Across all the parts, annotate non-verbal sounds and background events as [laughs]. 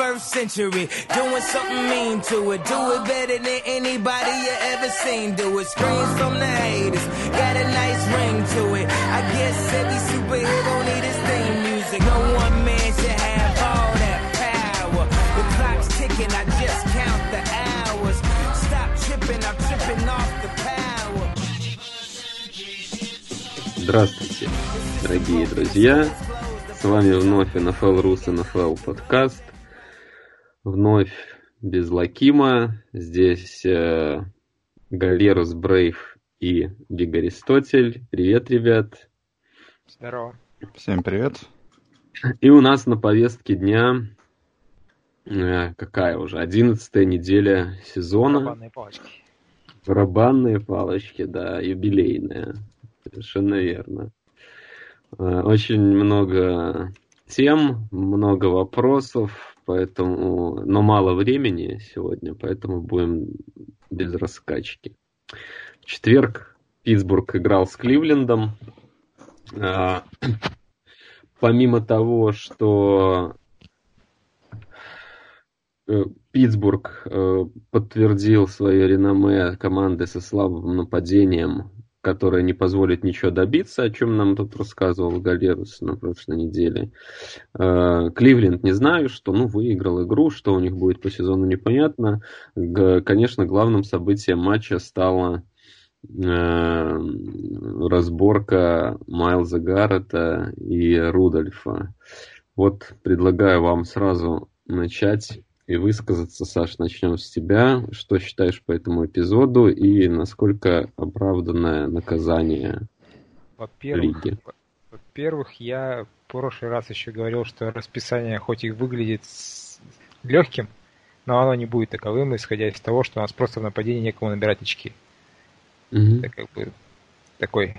21st century. Doing something mean to it. Do it better than anybody you ever seen. Do it. Screams from the haters. Got a nice ring to it. I guess every superhero need his theme music. No one man should have all that power. The clock's ticking. I just count the hours. Stop tripping. I'm tripping off the power. Здравствуйте, дорогие друзья. С вами вновь NFL Рус NFL подкаст. Вновь без Лакима. Здесь э, Галерус Брейв и Биг Аристотель. Привет, ребят. Здорово. Всем привет. И у нас на повестке дня э, какая уже? Одиннадцатая неделя сезона. Барабанные палочки. Барабанные палочки, да, юбилейная. Совершенно верно. Э, Очень много тем, много вопросов, поэтому, но мало времени сегодня, поэтому будем без раскачки. В четверг Питтсбург играл с Кливлендом. Э, Помимо того, что э, Питтсбург э, подтвердил свое реноме команды со слабым нападением, которое не позволит ничего добиться, о чем нам тут рассказывал Галерус на прошлой неделе. Э, Кливленд не знаю, что ну, выиграл игру, что у них будет по сезону непонятно. Конечно, главным событием матча стала э, разборка Майлза Гаррета и Рудольфа. Вот предлагаю вам сразу начать и высказаться. Саш, начнем с тебя. Что считаешь по этому эпизоду и насколько оправданное наказание Во-первых, лиги? во-первых, я в прошлый раз еще говорил, что расписание хоть и выглядит легким, но оно не будет таковым, исходя из того, что у нас просто в нападении некому набирать очки. Мгм. Это как бы такой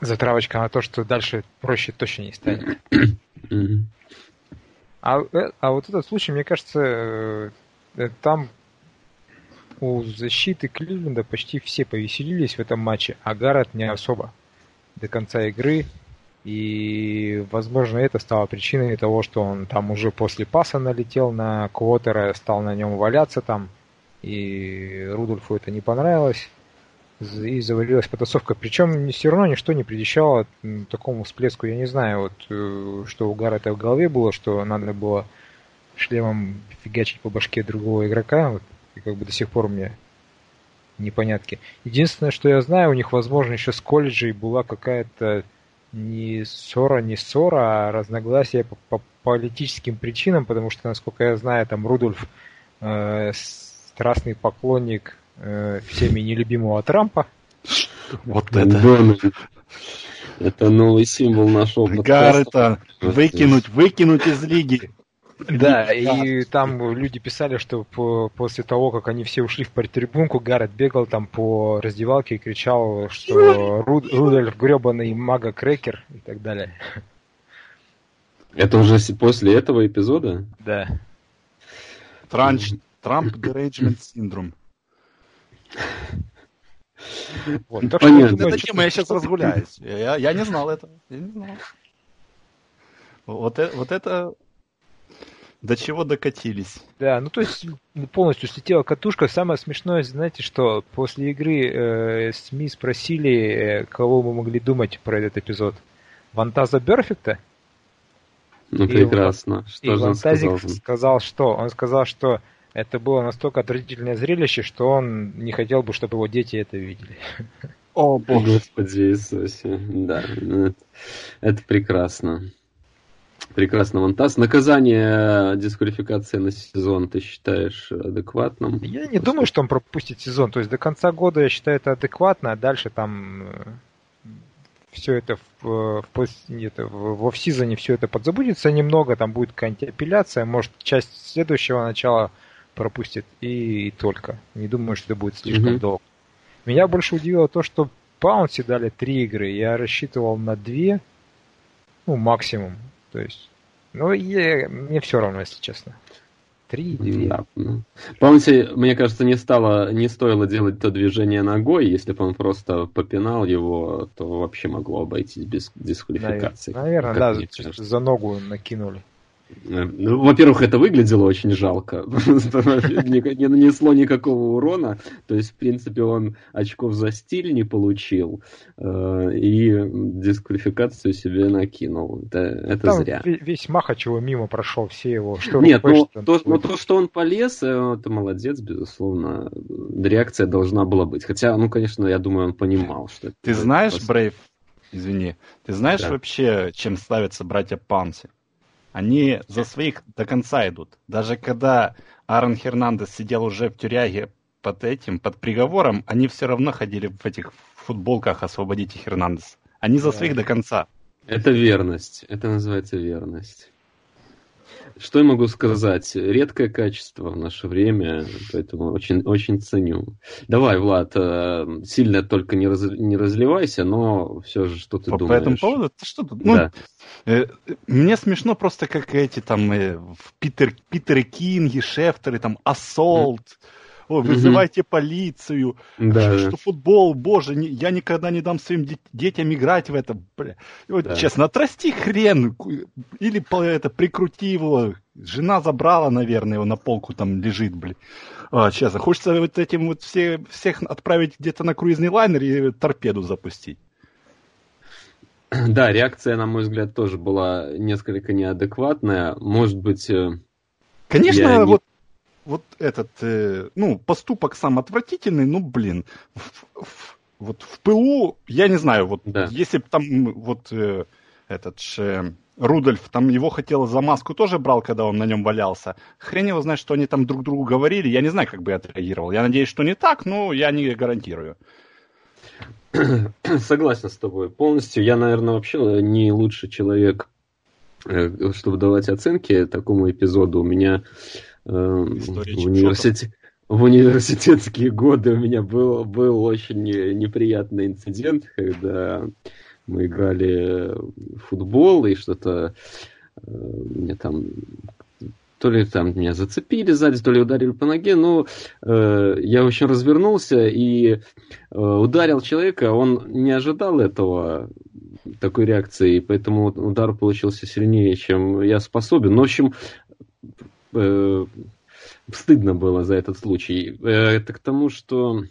затравочка на то, что дальше проще точно не станет. А, э, а вот этот случай, мне кажется, э, там у защиты Кливленда почти все повеселились в этом матче, а Гаррет не особо до конца игры. И, возможно, это стало причиной того, что он там уже после паса налетел на Квотера, стал на нем валяться там, и Рудольфу это не понравилось. И завалилась потасовка. Причем все равно ничто не предвещало м, такому всплеску. Я не знаю, вот э, что у Гаррета в голове было, что надо было шлемом фигачить по башке другого игрока. Вот, и как бы до сих пор мне непонятки. Единственное, что я знаю, у них, возможно, еще с колледжей была какая-то не ссора, не ссора, а разногласия по, по политическим причинам, потому что, насколько я знаю, там Рудольф э, страстный поклонник э, всеми нелюбимого Трампа. Вот это. Дональд. Это новый символ нашего подкаста. Гаррета выкинуть, выкинуть из лиги. [laughs] Да, и там люди писали, что по- после того, как они все ушли в партрибунку, Гаррет бегал там по раздевалке и кричал, что Руд- Рудольф гребаный мага-крекер и так далее. Это уже после этого эпизода? Да. Транч, Трамп Derangement Syndrome. Вот. Так что Понятно. я Вот думаю, эта тема, я сейчас разгуляюсь. Я, я не знал этого. Я не знал. Вот, э- вот это... До чего докатились? Да, ну то есть полностью слетела катушка. Самое смешное, знаете, что после игры э, СМИ спросили, э, кого мы могли думать про этот эпизод. Вантаза Берфекта? Ну, И прекрасно. И Что же он Вантазик сказал? сказал, что? Он сказал, что это было настолько отвратительное зрелище, что он не хотел бы, чтобы его дети это видели. О, О, Господи Иисусе. Да, ну, это, это прекрасно. Прекрасно, Монтас. Наказание дисквалификации на сезон ты считаешь адекватным? Я не думаю, что он пропустит сезон. То есть до конца года я считаю это адекватно, а дальше там все это в, в, пос- это, в, в офсизоне все это подзабудется немного, там будет какая-нибудь апелляция, может часть следующего начала пропустит и, и только. Не думаю, что это будет слишком Мгм. долго. Меня больше удивило то, что Паунси дали три игры. Я рассчитывал на две, ну, максимум. То есть, ну, я, мне все равно, если честно. Три, две. Да. ну. Помните, мне кажется, не стало, не стоило делать то движение ногой. Если бы он просто попинал его, то вообще могло обойтись без дисквалификации. Наверное, как да, за ногу накинули. Ну, во-первых, это выглядело очень жалко. [laughs] Не нанесло никакого урона. То есть, в принципе, он очков за стиль не получил. Э, и дисквалификацию себе накинул. Это, это зря. Весь Махач его мимо прошел, все его. Что Нет, ну то, ну то, что он полез, э, это молодец, безусловно. Реакция должна была быть. Хотя, ну, конечно, я думаю, он понимал, что Ты знаешь, Брейв, извини, ты знаешь да. вообще, чем ставятся братья Панси? Они за своих до конца идут. Даже когда Аарон Хернандес сидел уже в тюряге под этим, под приговором, они все равно ходили в этих футболках «Освободите Хернандес». Они за своих до конца. Это верность. Это называется верность. Что я могу сказать? Редкое качество в наше время, поэтому очень, очень ценю. Давай, Влад, э, сильно только не, раз, не разливайся, но все же, что ты по, думаешь? По этому поводу? Что тут? Ну, да. э, мне смешно просто, как эти там э, Питер, Питеры Кинги, Шефтеры, там, Ассолт. Mm Ой, вызывайте полицию, да, что, что футбол, боже, не, я никогда не дам своим детям играть в это. Бля. Вот, да. Честно, отрасти хрен, или это, прикрути его. Жена забрала, наверное, его на полку там лежит, блин. А, честно, хочется вот этим вот все, всех отправить где-то на круизный лайнер и торпеду запустить. Да, реакция, на мой взгляд, тоже была несколько неадекватная. Может быть... Э, Конечно, вот вот этот, э, ну, поступок сам отвратительный, ну, блин, в, в, вот в ПУ, я не знаю, вот да. если бы там вот э, этот же Рудольф, там его хотел за маску тоже брал, когда он на нем валялся. Хрен его знает, что они там друг другу говорили. Я не знаю, как бы я отреагировал. Я надеюсь, что не так, но я не гарантирую. [clears throat] Согласен с тобой полностью. Я, наверное, вообще не лучший человек, э, чтобы давать оценки такому эпизоду. У меня Эм, в, университете, в университетские [laughs] годы у меня был, был очень неприятный инцидент, когда мы играли в футбол и что-то э, мне там то ли там меня зацепили сзади, то ли ударили по ноге, но э, я очень развернулся и э, ударил человека, он не ожидал этого, такой реакции, поэтому удар получился сильнее, чем я способен. Но, ну, в общем, э, стыдно было за этот случай. Э, это к тому, что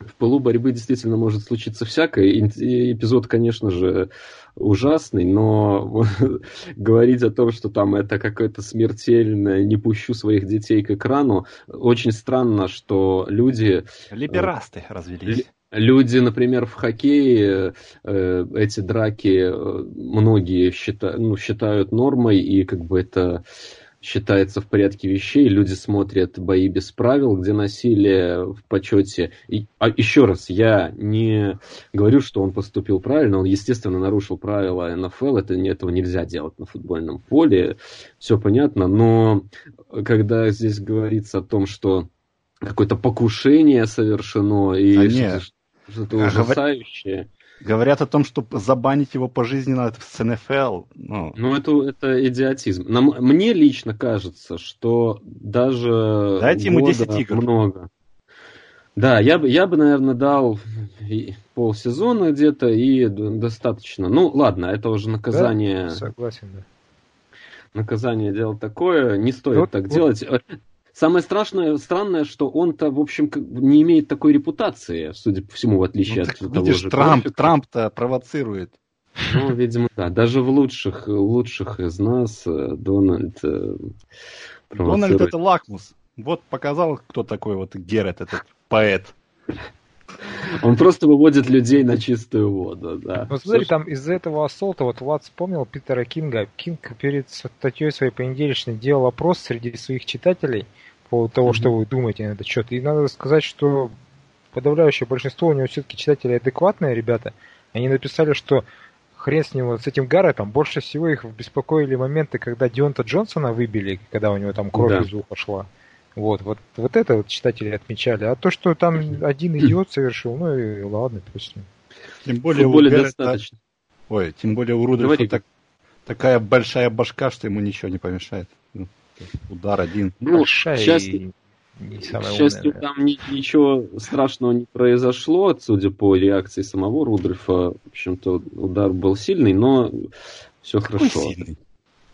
в полу борьбы действительно может случиться всякое. И эпизод, конечно же, ужасный, но [laughs] говорить о том, что там это какое-то смертельное, не пущу своих детей к экрану, очень странно, что люди... Э, Либерасты развелись. Люди, например, в хоккее э, эти драки э, многие считают, ну, считают нормой, и как бы это считается в порядке вещей. Люди смотрят бои без правил, где насилие в почете. И, а еще раз, я не говорю, что он поступил правильно. Он, естественно, нарушил правила НФЛ. Это, этого нельзя делать на футбольном поле. Все понятно. Но когда здесь говорится о том, что какое-то покушение совершено и а что-то, что-то ужасающее. Говорят о том, что забанить его пожизненно с НФЛ. Ну, ну это, это идиотизм. Нам, мне лично кажется, что даже Дайте ему 10 игр. много. Да, я бы, я бы, наверное, дал полсезона где-то и достаточно. Ну, ладно, это уже наказание. Да, согласен, да. Наказание дело такое, не стоит вот, так вот. делать. Самое страшное, странное, что он-то, в общем, не имеет такой репутации, судя по всему, в отличие ну, от видишь, того же Трамп, Трамп, Трамп-то провоцирует. Ну, видимо, да. Даже в лучших, лучших из нас э, Дональд э, Дональд это лакмус. Вот показал, кто такой вот Герет, этот поэт. Он просто выводит людей на чистую воду, да. Вот смотри, там из-за этого ассолта, вот Влад вспомнил Питера Кинга. Кинг перед статьей своей понедельничной делал опрос среди своих читателей – поводу того, mm-hmm. что вы думаете на этот счет. И надо сказать, что подавляющее большинство у него все-таки читатели адекватные ребята. Они написали, что хрен с ним, вот с этим Гарретом, больше всего их беспокоили моменты, когда Дионта Джонсона выбили, когда у него там кровь да. из уха шла. Вот, вот, вот это вот читатели отмечали. А то, что там один [clears throat] идиот совершил, ну и ладно, пусть. Тем более, более Гаррета... достаточно. Ой, тем более у Рудольфа так, такая большая башка, что ему ничего не помешает. Удар один. Ну, Большая счастью, не к счастью, умная, там ни, ничего страшного не произошло, судя по реакции самого Рудольфа. В общем-то, удар был сильный, но все Какой хорошо. Сильный?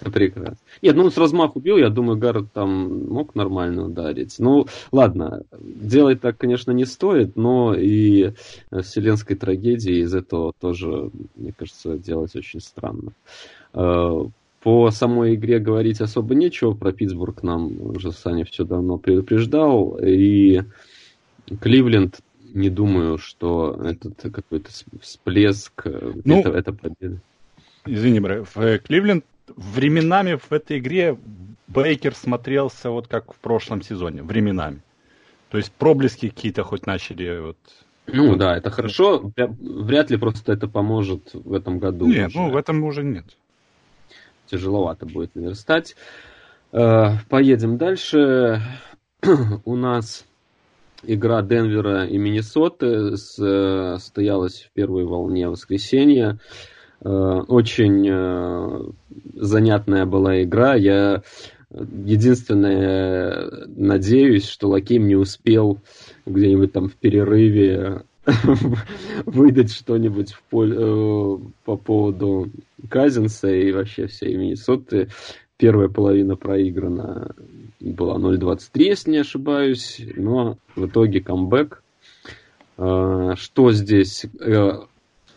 Прекрасно. Нет, ну он с размаху бил, я думаю, Гаррет там мог нормально ударить. Ну, ладно, делать так, конечно, не стоит, но и вселенской трагедии из этого тоже, мне кажется, делать очень странно. Э, по самой игре говорить особо нечего, про Питтсбург нам уже Саня все давно предупреждал, и Кливленд не думаю, что этот какой-то всплеск, э, ну, это, это победа. Извини, Бре, в Кливленд временами в этой игре Бейкер смотрелся вот как в прошлом сезоне, временами. То есть проблески какие-то хоть начали вот... Ну да, это хорошо. Вряд ли просто это поможет в этом году. Нет, уже. ну в этом уже нет. Тяжеловато будет наверстать. Э, поедем дальше. [clears throat] У нас игра Денвера и Миннесоты состоялась в первой волне воскресенья. Э, очень э, занятная была игра. Я единственное надеюсь, что Лаким не успел где-нибудь там в перерыве [laughs] выдать что-нибудь в поле, э, по поводу Казинса и вообще всей Миннесоты. Первая половина проиграна была 0.23, если не ошибаюсь, но в итоге камбэк. Что здесь?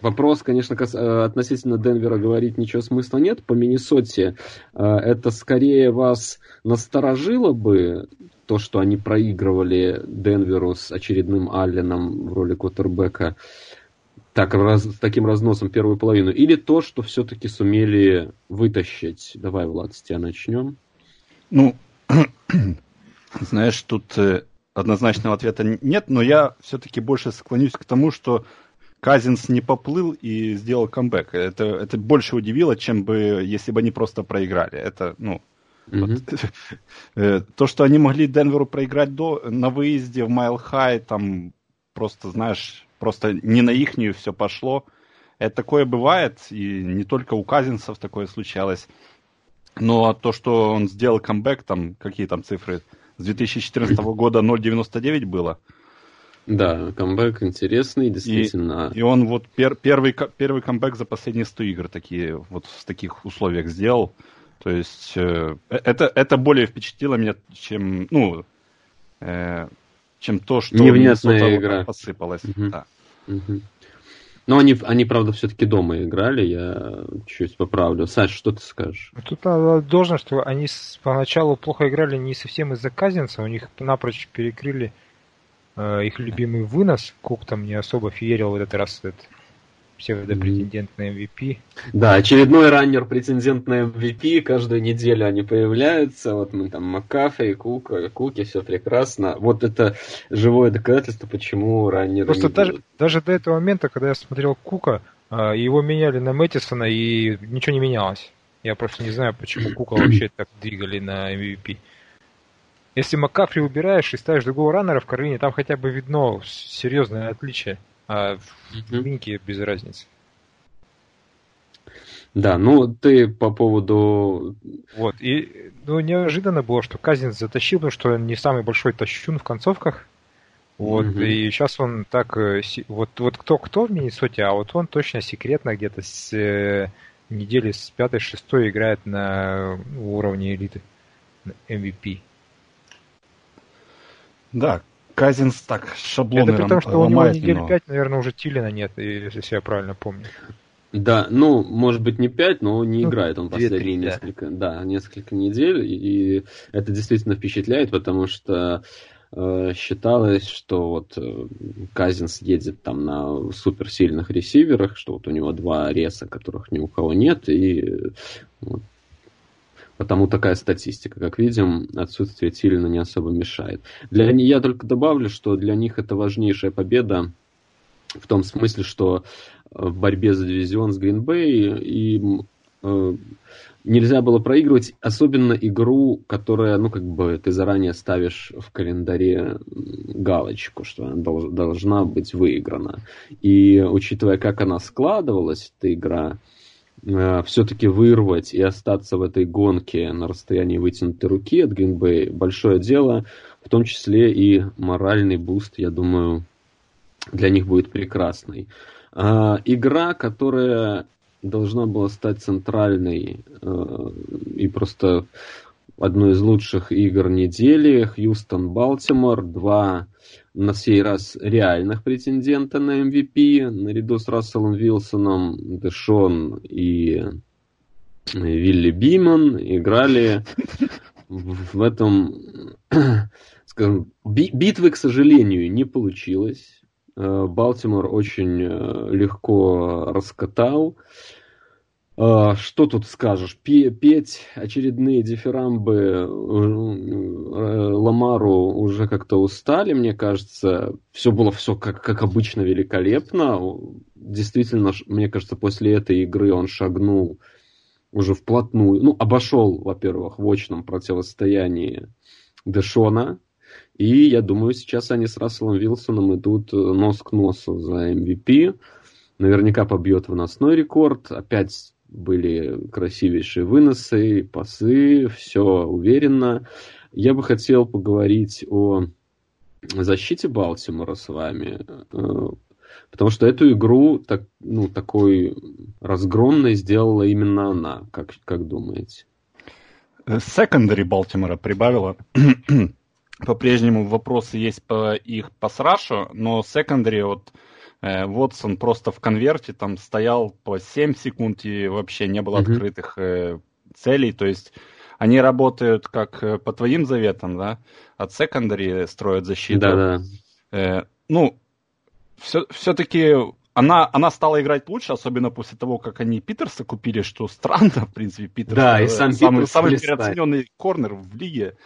Вопрос, конечно, э, относительно Денвера говорить ничего смысла нет. По Миннесоте э, это скорее вас насторожило бы, то, что они проигрывали Денверу с очередным Алленом в роли Коттербека так, раз, с таким разносом первую половину, или то, что все-таки сумели вытащить. Давай, Влад, с тебя начнем. Ну, [clears throat] знаешь, тут э, однозначного ответа нет, но я все-таки больше склонюсь к тому, что Казинс не поплыл и сделал камбэк. Это, это больше удивило, чем бы, если бы они просто проиграли. Это, ну, mm-hmm. вот, [laughs] то, что они могли Денверу проиграть до, на выезде в Майл Хай, там просто, знаешь, просто не на ихнюю все пошло. Это такое бывает, и не только у Казинцев такое случалось. Но то, что он сделал камбэк, там, какие там цифры, с 2014 [laughs] года 0,99 было – да, камбэк интересный, действительно. И, и он вот пер, первый, первый камбэк за последние 100 игр такие, вот в таких условиях сделал. То есть э, это, это более впечатлило меня, чем, ну, э, чем то, что Невнятная игра. посыпалась. Угу. Да. Угу. Но они, они, правда, все-таки дома играли, я чуть поправлю. Саш, что ты скажешь? Тут надо должно, что они поначалу плохо играли не совсем из-за Казинца, у них напрочь перекрыли Э, их любимый вынос. Кук там не особо феерил в этот раз этот псевдопретендент на MVP. Да, очередной раннер претендент на MVP. Каждую неделю они появляются. Вот мы там Макафе, Кук, Куки, все прекрасно. Вот это живое доказательство, почему раннеры Просто даже, будут. даже до этого момента, когда я смотрел Кука, э, его меняли на Мэттисона, и ничего не менялось. Я просто не знаю, почему Кука [clears throat] вообще так двигали на MVP. Если Маккафри убираешь и ставишь другого раннера в Каролине, там хотя бы видно серьезное отличие. А в Минке без разницы. Да, ну ты по поводу... Вот, и ну, неожиданно было, что Казин затащил, потому что он не самый большой тащун в концовках. Вот, mm и сейчас он так... Э, вот, вот кто-кто в Миннесоте, а вот он точно секретно где-то с э, недели с пятой-шестой играет на уровне элиты. MVP. Да, Казинс так шаблоны Это при том, что у него недель но... 5, наверное, уже Тилина нет, если я правильно помню. Да, ну, может быть, не 5, но не ну, играет он последние 3, несколько, да. да, несколько недель, и это действительно впечатляет, потому что э, считалось, что вот э, Казинс едет там на суперсильных ресиверах, что вот у него два реса, которых ни у кого нет, и вот, Потому такая статистика. Как видим, отсутствие Тилина не особо мешает. Для, я только добавлю, что для них это важнейшая победа в том смысле, что э, в борьбе за дивизион с Гринбей им э, нельзя было проигрывать, особенно игру, которая, ну, как бы ты заранее ставишь в календаре галочку, что она долж, должна быть выиграна. И учитывая, как она складывалась, эта игра, э, все-таки вырвать и остаться в этой гонке на расстоянии вытянутой руки от Гринбей большое дело, в том числе и моральный буст, я думаю, для них будет прекрасный. Э, игра, которая должна была стать центральной э, и просто одной из лучших игр недели. Хьюстон-Балтимор, два на сей раз реальных претендента на MVP, наряду с Расселом Вилсоном, Дэшон и Вилли Биман играли в этом, [clears throat] скажем, битвы, к сожалению, не получилось. Э, Балтимор очень э, легко раскатал. Что тут скажешь? Петь очередные дифирамбы э, э, Ламару уже как-то устали, мне кажется. Все было все как, как обычно великолепно. Действительно, мне кажется, после этой игры он шагнул уже вплотную. Ну, обошел, во-первых, в очном противостоянии Дэшона. И я думаю, сейчас они с Расселом Вилсоном идут нос к носу за MVP. Наверняка побьет выносной рекорд. Опять были красивейшие выносы, пасы, все уверенно. Я бы хотел поговорить о защите Балтимора с вами, э, потому что эту игру так, ну, такой разгромной сделала именно она, как, как думаете? Секондари Балтимора прибавила. [clears throat] По-прежнему вопросы есть по их пасрашу, но секондари вот Вотсон э, просто в конверте там стоял по 7 секунд и вообще не было mm-hmm. открытых э, целей. То есть они работают как э, по твоим заветам, да, от секондари строят защиту. Да, да. ну, все, все-таки она, она стала играть лучше, особенно после того, как они Питерса купили, что странно, [laughs] в принципе, Питерс. Да, и сам самый, Питерс самый переоцененный корнер в лиге.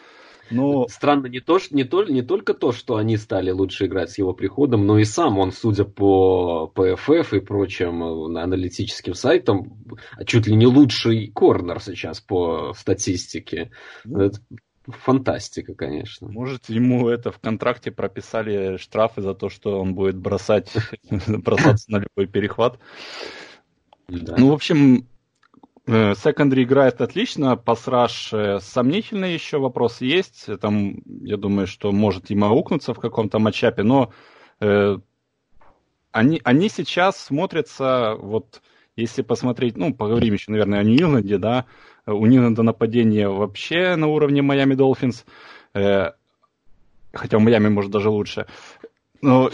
Но... Странно не, то, не, то, не только то, что они стали лучше играть с его приходом, но и сам он, судя по PFF и прочим э, аналитическим сайтам, чуть ли не лучший корнер сейчас по статистике. Ну, это фантастика, конечно. Может, ему это в контракте прописали штрафы за то, что он будет бросать, [laughs] бросаться на любой перехват. Ну, в общем, Секондари играет отлично, пасраж э, сомнительный еще вопрос есть. Там, я думаю, что может и аукнуться в каком-то матчапе, но э, они, они сейчас смотрятся, вот если посмотреть, ну, поговорим еще, наверное, о Нью-Ингланде, да, у Нью-Ингланда нападение вообще на уровне Майами Долфинс, э, хотя у Майами, может, даже лучше. Но,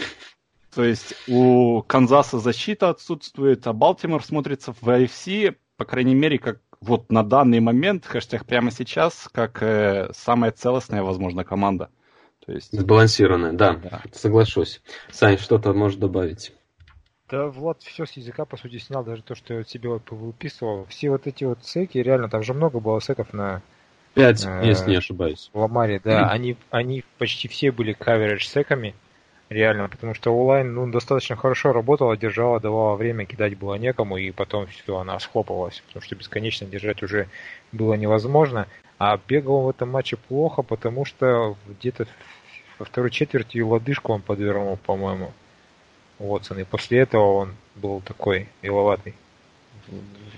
то есть у Канзаса защита отсутствует, а Балтимор смотрится в AFC по крайней мере, как вот на данный момент, хэштег прямо сейчас, как э, самая целостная, возможно, команда. То есть... Сбалансированная, да, да, соглашусь. Сань, что-то можешь добавить? Да, Влад все с языка, по сути, снял даже то, что я себе выписывал. Все вот эти вот секи, реально, там же много было секов на... Пять, э, если не ошибаюсь. В Ламаре, да. Mm. Они, они почти все были каверидж секами. Реально, потому что онлайн ну, достаточно хорошо работала, держала, давала время, кидать было некому, и потом все, она схлопывалась, потому что бесконечно держать уже было невозможно. А бегал он в этом матче плохо, потому что где-то во второй четверти лодыжку он подвернул, по-моему, Уотсон. И после этого он был такой виловатый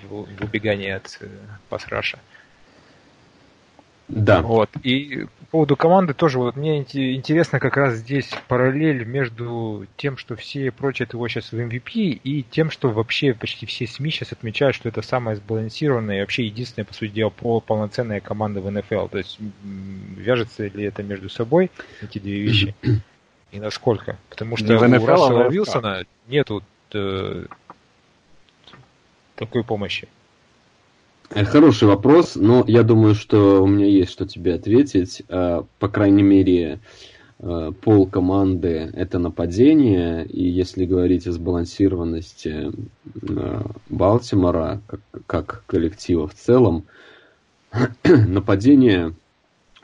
в убегании от э, пасраша. Да. Вот. И по поводу команды тоже вот мне интересно как раз здесь параллель между тем, что все прочат его сейчас в MVP, и тем, что вообще почти все СМИ сейчас отмечают, что это самая сбалансированная и вообще единственная, по сути дела, полноценная команда в НФЛ. То есть вяжется ли это между собой, эти две вещи, и насколько? Потому что в НФЛ, у Рассела Вилсона нету э, такой помощи. Хороший вопрос, но я думаю, что у меня есть что тебе ответить. А, по крайней мере, а, пол команды это нападение, и если говорить о сбалансированности а, Балтимора как, как коллектива в целом, [clears throat] нападение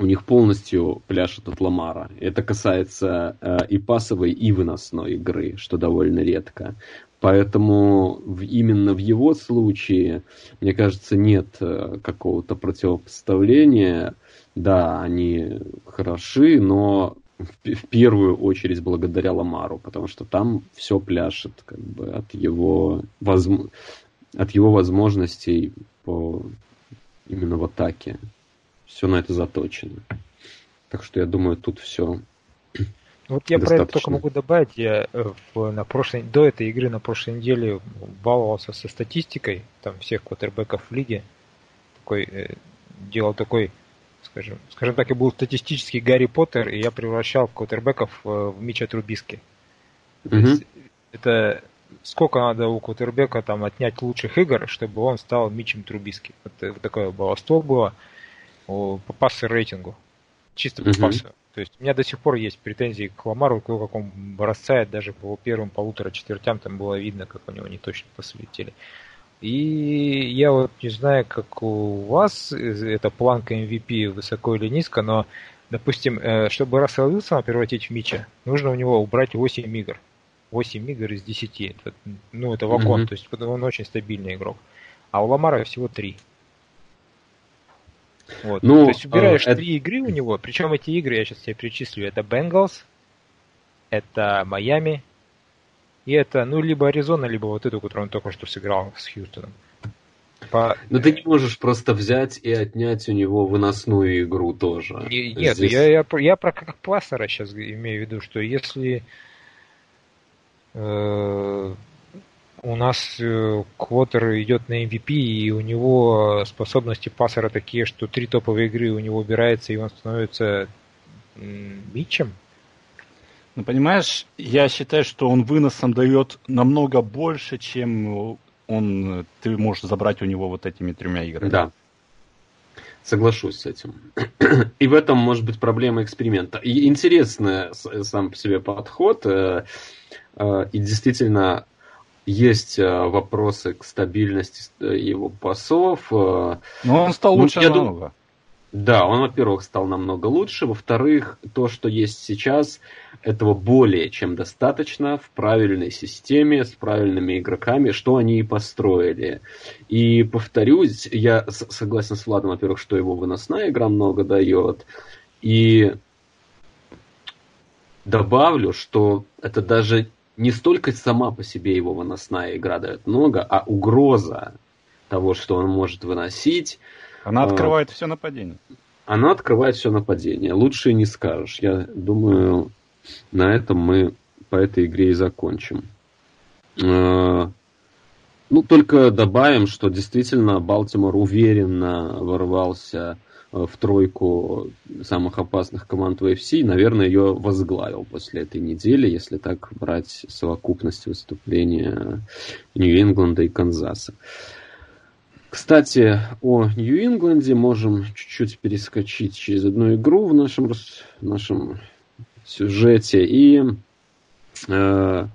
у них полностью пляшет от Ламара. Это касается и пасовой, и выносной игры, что довольно редко. Поэтому именно в его случае, мне кажется, нет э, какого-то противопоставления. Да, они хороши, но в, первую очередь благодаря Ламару, потому что там все пляшет как бы от его, возм... от его возможностей по именно в атаке. Все на это заточено. Так что я думаю, тут все Вот я про это только могу добавить. Я э, в, на прошлой, до этой игры на прошлой неделе баловался со статистикой там всех квотербеков в лиге. Такой, э, делал такой, скажем, скажем так, я был статистический Гарри Поттер, и я превращал квотербеков э, в Мича Трубиски. Mm-hmm. Есть это сколько надо у квотербека там отнять лучших игр, чтобы он стал Мичем Трубиски. Вот, вот такое баловство было по пассер рейтингу. Чисто по mm-hmm. пассу. То есть у меня до сих пор есть претензии к Ламару, как он бросает, даже по первым полутора четвертям там было видно, как у него не точно посветили. И я вот не знаю, как у вас эта планка MVP высоко или низко, но, допустим, э, чтобы Рассел Уилсона превратить в Мича, нужно у него убрать 8 игр. 8 игр из 10. Это, ну, это вагон, mm-hmm. то есть он очень стабильный игрок. А у Ламара всего 3. Вот. Ну, То есть убираешь э, три игры у него, причем эти игры, я сейчас тебе перечислю, это Бенгалс, это Майами, и это, ну, либо Аризона, либо вот эту, которую он только что сыграл с Хьюстоном. По... Но ты не можешь просто взять и отнять у него выносную игру тоже. Не, нет, Здесь... я, я, я про как пассера сейчас имею в виду, что если э, у нас э, Квотер идет на MVP, и у него способности пассера такие, что три топовые игры у него убирается, и он становится Митчем. Ну, понимаешь, я считаю, что он выносом дает намного больше, чем он, ты можешь забрать у него вот этими тремя играми. Да. Соглашусь с этим. [clears throat] И в этом может быть проблема эксперимента. И интересный сам по себе подход. Э, э, и действительно, есть э, вопросы к стабильности э, его пасов. Э. Но он стал ну, лучше ну, намного. Думаю, да, он, во-первых, стал намного лучше. Во-вторых, то, что есть сейчас, этого более чем достаточно в правильной системе, с правильными игроками, что они и построили. И повторюсь, я согласен с Владом, во-первых, что его выносная игра много дает. И добавлю, что это даже не столько сама по себе его выносная игра дает много, а угроза того, что он может выносить. Она а, открывает а, все нападение. Она открывает все нападение. Лучше не скажешь. Я думаю, на этом мы по этой игре и закончим. А, ну, только добавим, что действительно Балтимор уверенно ворвался Э, в тройку самых опасных команд в AFC, наверное, ее возглавил после этой недели, если так брать совокупность выступления Нью-Ингланда и Канзаса. Кстати, о Нью-Ингланде можем чуть-чуть перескочить через одну игру в нашем, в нашем сюжете и э,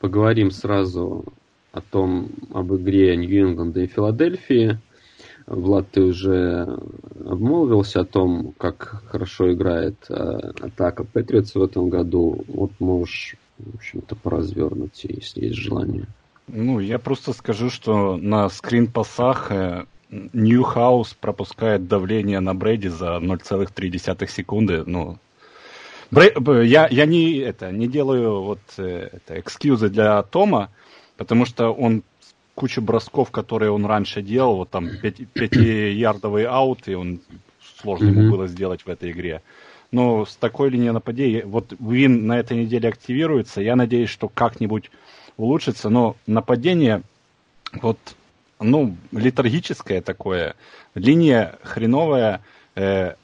поговорим сразу о том, об игре Нью-Ингланда и Филадельфии – Влад, ты уже обмолвился о том, как хорошо играет э, атака Патриотс в этом году. Вот можешь, в общем-то, поразвернуть, если есть желание. Ну, я просто скажу, что на скрин-пасах э, Ньюхаус пропускает давление на Брэди за 0,3 секунды. Ну, Брэ... я, я не, это, не делаю вот э, это, экскьюзы для Тома, потому что он кучу бросков, которые он раньше делал, вот там пятиярдовые ауты, он сложно mm-hmm. ему было сделать в этой игре. Но с такой линией нападения, вот Вин на этой неделе активируется, я надеюсь, что как-нибудь улучшится, но нападение, вот, ну, литургическое такое, линия хреновая, э,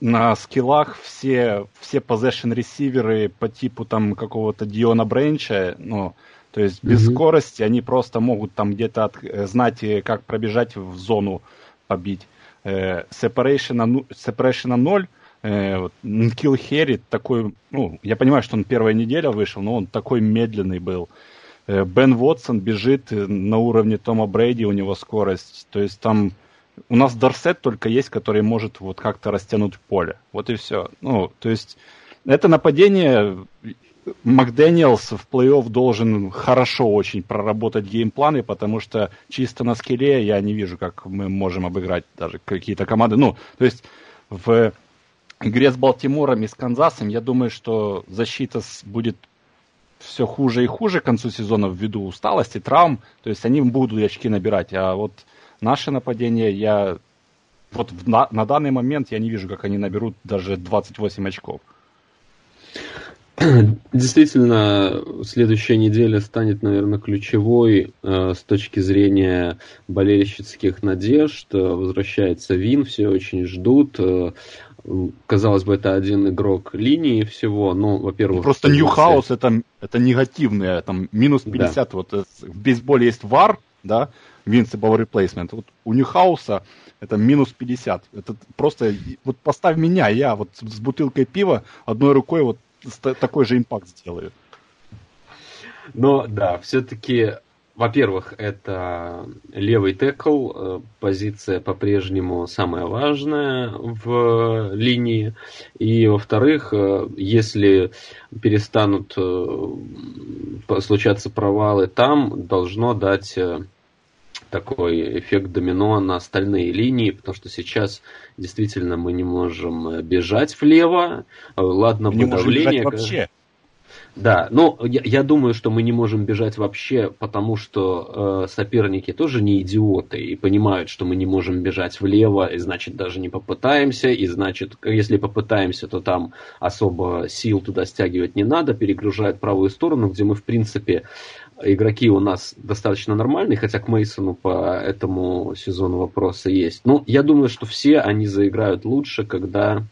на скиллах все, все possession ресиверы по типу там какого-то Диона Бренча, ну, то есть без mm-hmm. скорости они просто могут там где-то от, э, знать, э, как пробежать в зону, побить. Э, separation, separation 0, э, вот, Kill Harry такой, ну, я понимаю, что он первая неделя вышел, но он такой медленный был. Э, Бен Вотсон бежит э, на уровне Тома Брейди, у него скорость. То есть там у нас Дорсет только есть, который может вот как-то растянуть поле. Вот и все. Ну, то есть это нападение Макдэниелс в плей-офф должен хорошо очень проработать геймпланы, потому что чисто на скилле я не вижу, как мы можем обыграть даже какие-то команды. Ну, то есть в игре с Балтимором и с Канзасом, я думаю, что защита будет все хуже и хуже к концу сезона ввиду усталости, травм. То есть они будут очки набирать. А вот наше нападение, я вот на, на данный момент я не вижу, как они наберут даже 28 очков. [clears throat] Действительно, следующая неделя станет, наверное, ключевой э, с точки зрения болельщицких надежд. Возвращается Вин, все очень ждут. Э, казалось бы, это один игрок линии всего, но, во-первых... Просто Ньюхаус это, это негативное, там минус 50, да. вот э, в бейсболе есть вар, да, Invincible Replacement. Вот у Ньюхауса это минус 50. Это просто, вот поставь меня, я вот с бутылкой пива одной рукой вот такой же импакт сделаю. Но да, все-таки, во-первых, это левый текл, э, позиция по-прежнему самая важная в линии. И, во-вторых, э, если перестанут э, случаться провалы там, должно дать такой эффект домино на остальные линии, потому что сейчас действительно мы не можем э, бежать влево. Э, ладно, мы не можем бежать вообще. Да, но я, я думаю, что мы не можем бежать вообще, потому что э, соперники тоже не идиоты и понимают, что мы не можем бежать влево, и значит даже не попытаемся, и значит, если попытаемся, то там особо сил туда стягивать не надо, перегружают правую сторону, где мы в принципе игроки у нас достаточно нормальные, хотя к Мейсону по этому сезону вопросы есть. Ну, я думаю, что все они заиграют лучше, когда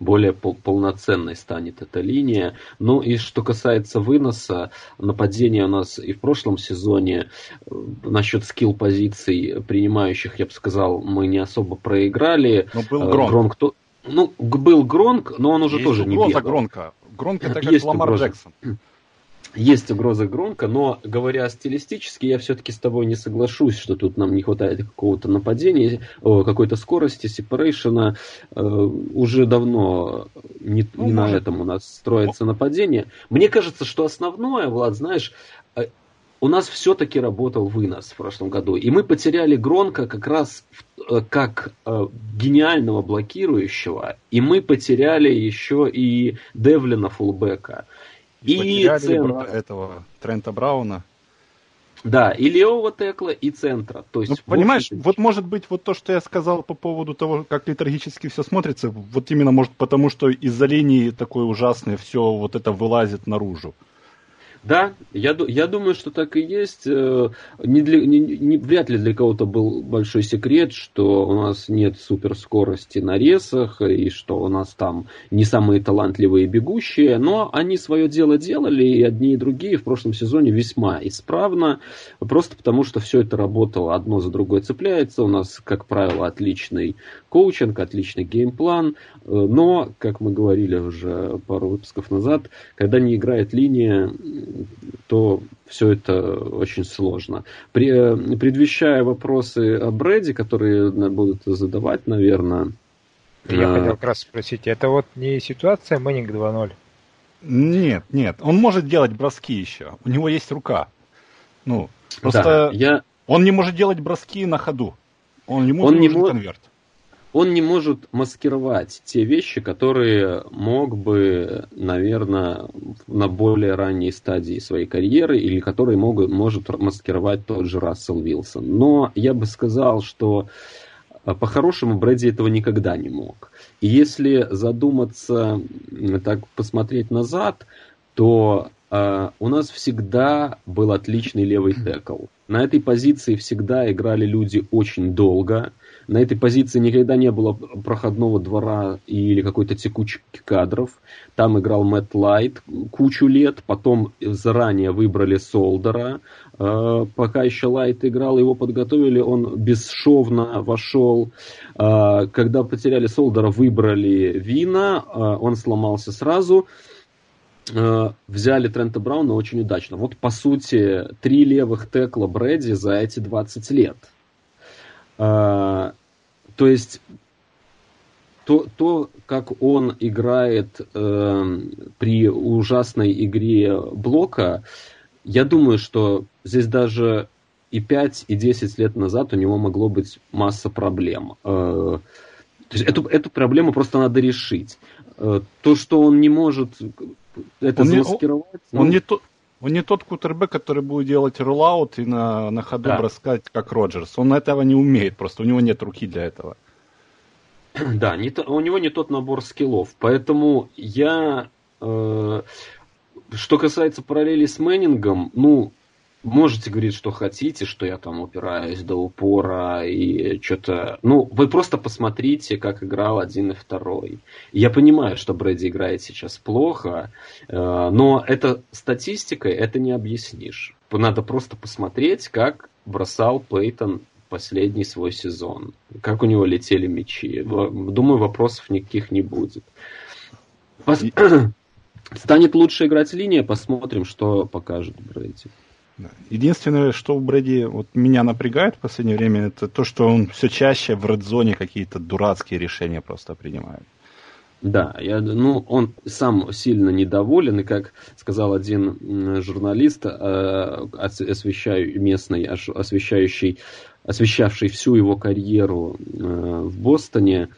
более пол полноценной станет эта линия. Ну и что касается выноса, нападения у нас и в прошлом сезоне э, насчет скилл позиций принимающих, я бы сказал, мы не особо проиграли. Но был Гронк. Гронк то... Ну, был Гронк, но он уже Есть тоже не бегал. Гронка. Гронк это [laughs] как Есть Ламар угроза. Джексон [clears throat] есть угроза громко, но говоря стилистически, я все-таки с тобой не соглашусь, что тут нам не хватает какого-то нападения, какой-то скорости, сепарейшена. Э, уже давно не, ну, не на этом у нас строится нападение. Мне кажется, что основное, Влад, знаешь, э, у нас все-таки работал вынос в прошлом году. И мы потеряли Гронка как раз э, как гениального блокирующего. И мы потеряли еще и Девлина фулбека. И центра. этого Трента Брауна. Да, и левого текла, и центра. То есть, ну, понимаешь, вот может быть вот то, что я сказал по поводу того, как литургически все смотрится, вот именно может потому, что из-за линии такой ужасной все вот это вылазит наружу. Да, я, я думаю, что так и есть. Э, не для, не, не, вряд ли для кого-то был большой секрет, что у нас нет суперскорости на ресах, и что у нас там не самые талантливые бегущие, но они свое дело делали, и одни и другие в прошлом сезоне весьма исправно, просто потому что все это работало одно за другое цепляется. У нас, как правило, отличный коучинг, отличный game plan, э, но, как мы говорили уже пару выпусков назад, когда не играет линия, то все это очень сложно. При, предвещая вопросы о Брэди, которые будут задавать, наверное... Я а... хотел как раз спросить, это вот не ситуация Мэннинг 2.0? Нет, нет, он может делать броски еще. У него есть рука. Ну, просто да, я... он не может делать броски на ходу. Он, ему он не может конверт он не может маскировать те вещи, которые мог бы, наверное, на более ранней стадии своей карьеры или которые могут, может маскировать тот же Рассел Вилсон. Но я бы сказал, что а, по-хорошему Брэди этого никогда не мог. И если задуматься, так посмотреть назад, то э, у нас всегда был отличный левый tackle. На этой позиции всегда играли люди очень долго. На этой позиции никогда не было проходного двора или какой-то текучки кадров. Там играл Мэтт Лайт кучу лет, потом заранее выбрали Солдера. Э, пока еще Лайт играл, его подготовили, он бесшовно вошел. Э, когда потеряли Солдера, выбрали Вина, э, он сломался сразу взяли Трента Брауна очень удачно. Вот, по сути, три левых текла Брэди за эти 20 лет. А, то есть то, то, как он играет э, при ужасной игре блока, я думаю, что здесь даже и 5, и 10 лет назад у него могло быть масса проблем. Э, то есть эту, эту проблему просто надо решить. Э, то, что он не может это он замаскировать... Не, он, ну... не то, он не тот кутербэк, который будет делать роллаут и на, на ходу да. броскать, как Роджерс. Он этого не умеет, просто у него нет руки для этого. [clears throat] Да, не то, у него не тот набор скиллов. Поэтому я Э, что касается параллели с Мэннингом, ну, можете говорить, что хотите, что я там упираюсь до упора и что-то... Ну, вы просто посмотрите, как играл один и второй. Я понимаю, что Брэди играет сейчас плохо, э, но это статистикой это не объяснишь. Надо просто посмотреть, как бросал Пейтон последний свой сезон. Как у него летели мячи. Думаю, вопросов никаких не будет. Пос... [clears throat] Станет лучше играть линия, посмотрим, что покажет Брэди. Единственное, что у Брэди вот меня напрягает в последнее время, это то, что он все чаще в редзоне какие-то дурацкие решения просто принимает. Да, я, ну, он сам сильно недоволен, и, как сказал один журналист, э, освещающий, местный, освещающий, освещавший всю его карьеру э, в Бостоне,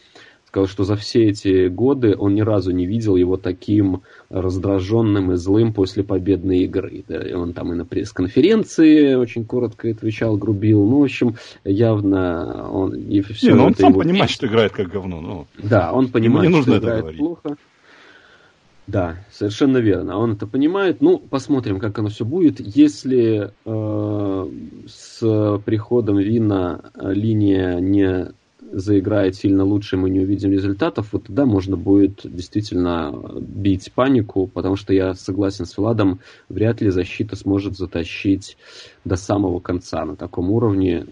сказал, что за все эти годы он ни разу не видел его таким раздраженным и злым после победной игры. Да, и он там и на пресс-конференции очень коротко отвечал, грубил. Ну, в общем, явно он... И все не, ну он сам его... понимает, что играет как говно. Ну, да, он понимает, не нужно что играет говорить. плохо. Да, совершенно верно. Он это понимает. Ну, посмотрим, как оно все будет. Если э, с приходом Вина линия не заиграет сильно лучше, мы не увидим результатов, вот тогда можно будет действительно бить панику, потому что я согласен с Владом, вряд ли защита сможет затащить до самого конца на таком уровне.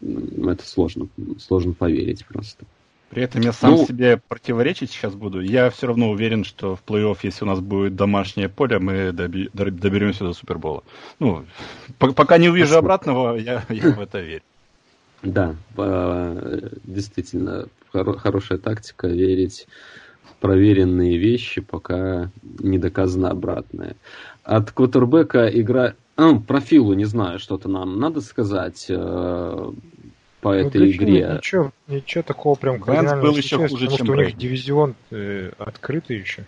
Это сложно, сложно поверить просто. При этом я сам ну, себе противоречить сейчас буду. Я все равно уверен, что в плей-офф, если у нас будет домашнее поле, мы доберемся до Супербола. Ну, [laughs] пока не увижу обратного, я, я в это верю. Да, действительно, хорошая тактика верить в проверенные вещи, пока не доказано обратное. От квотербека игра... А, про Филу не знаю, что-то нам надо сказать э, по ну, этой игре. Ничего, ничего такого прям кардинального был еще хуже, потому чем что у них дивизион э, открытый еще.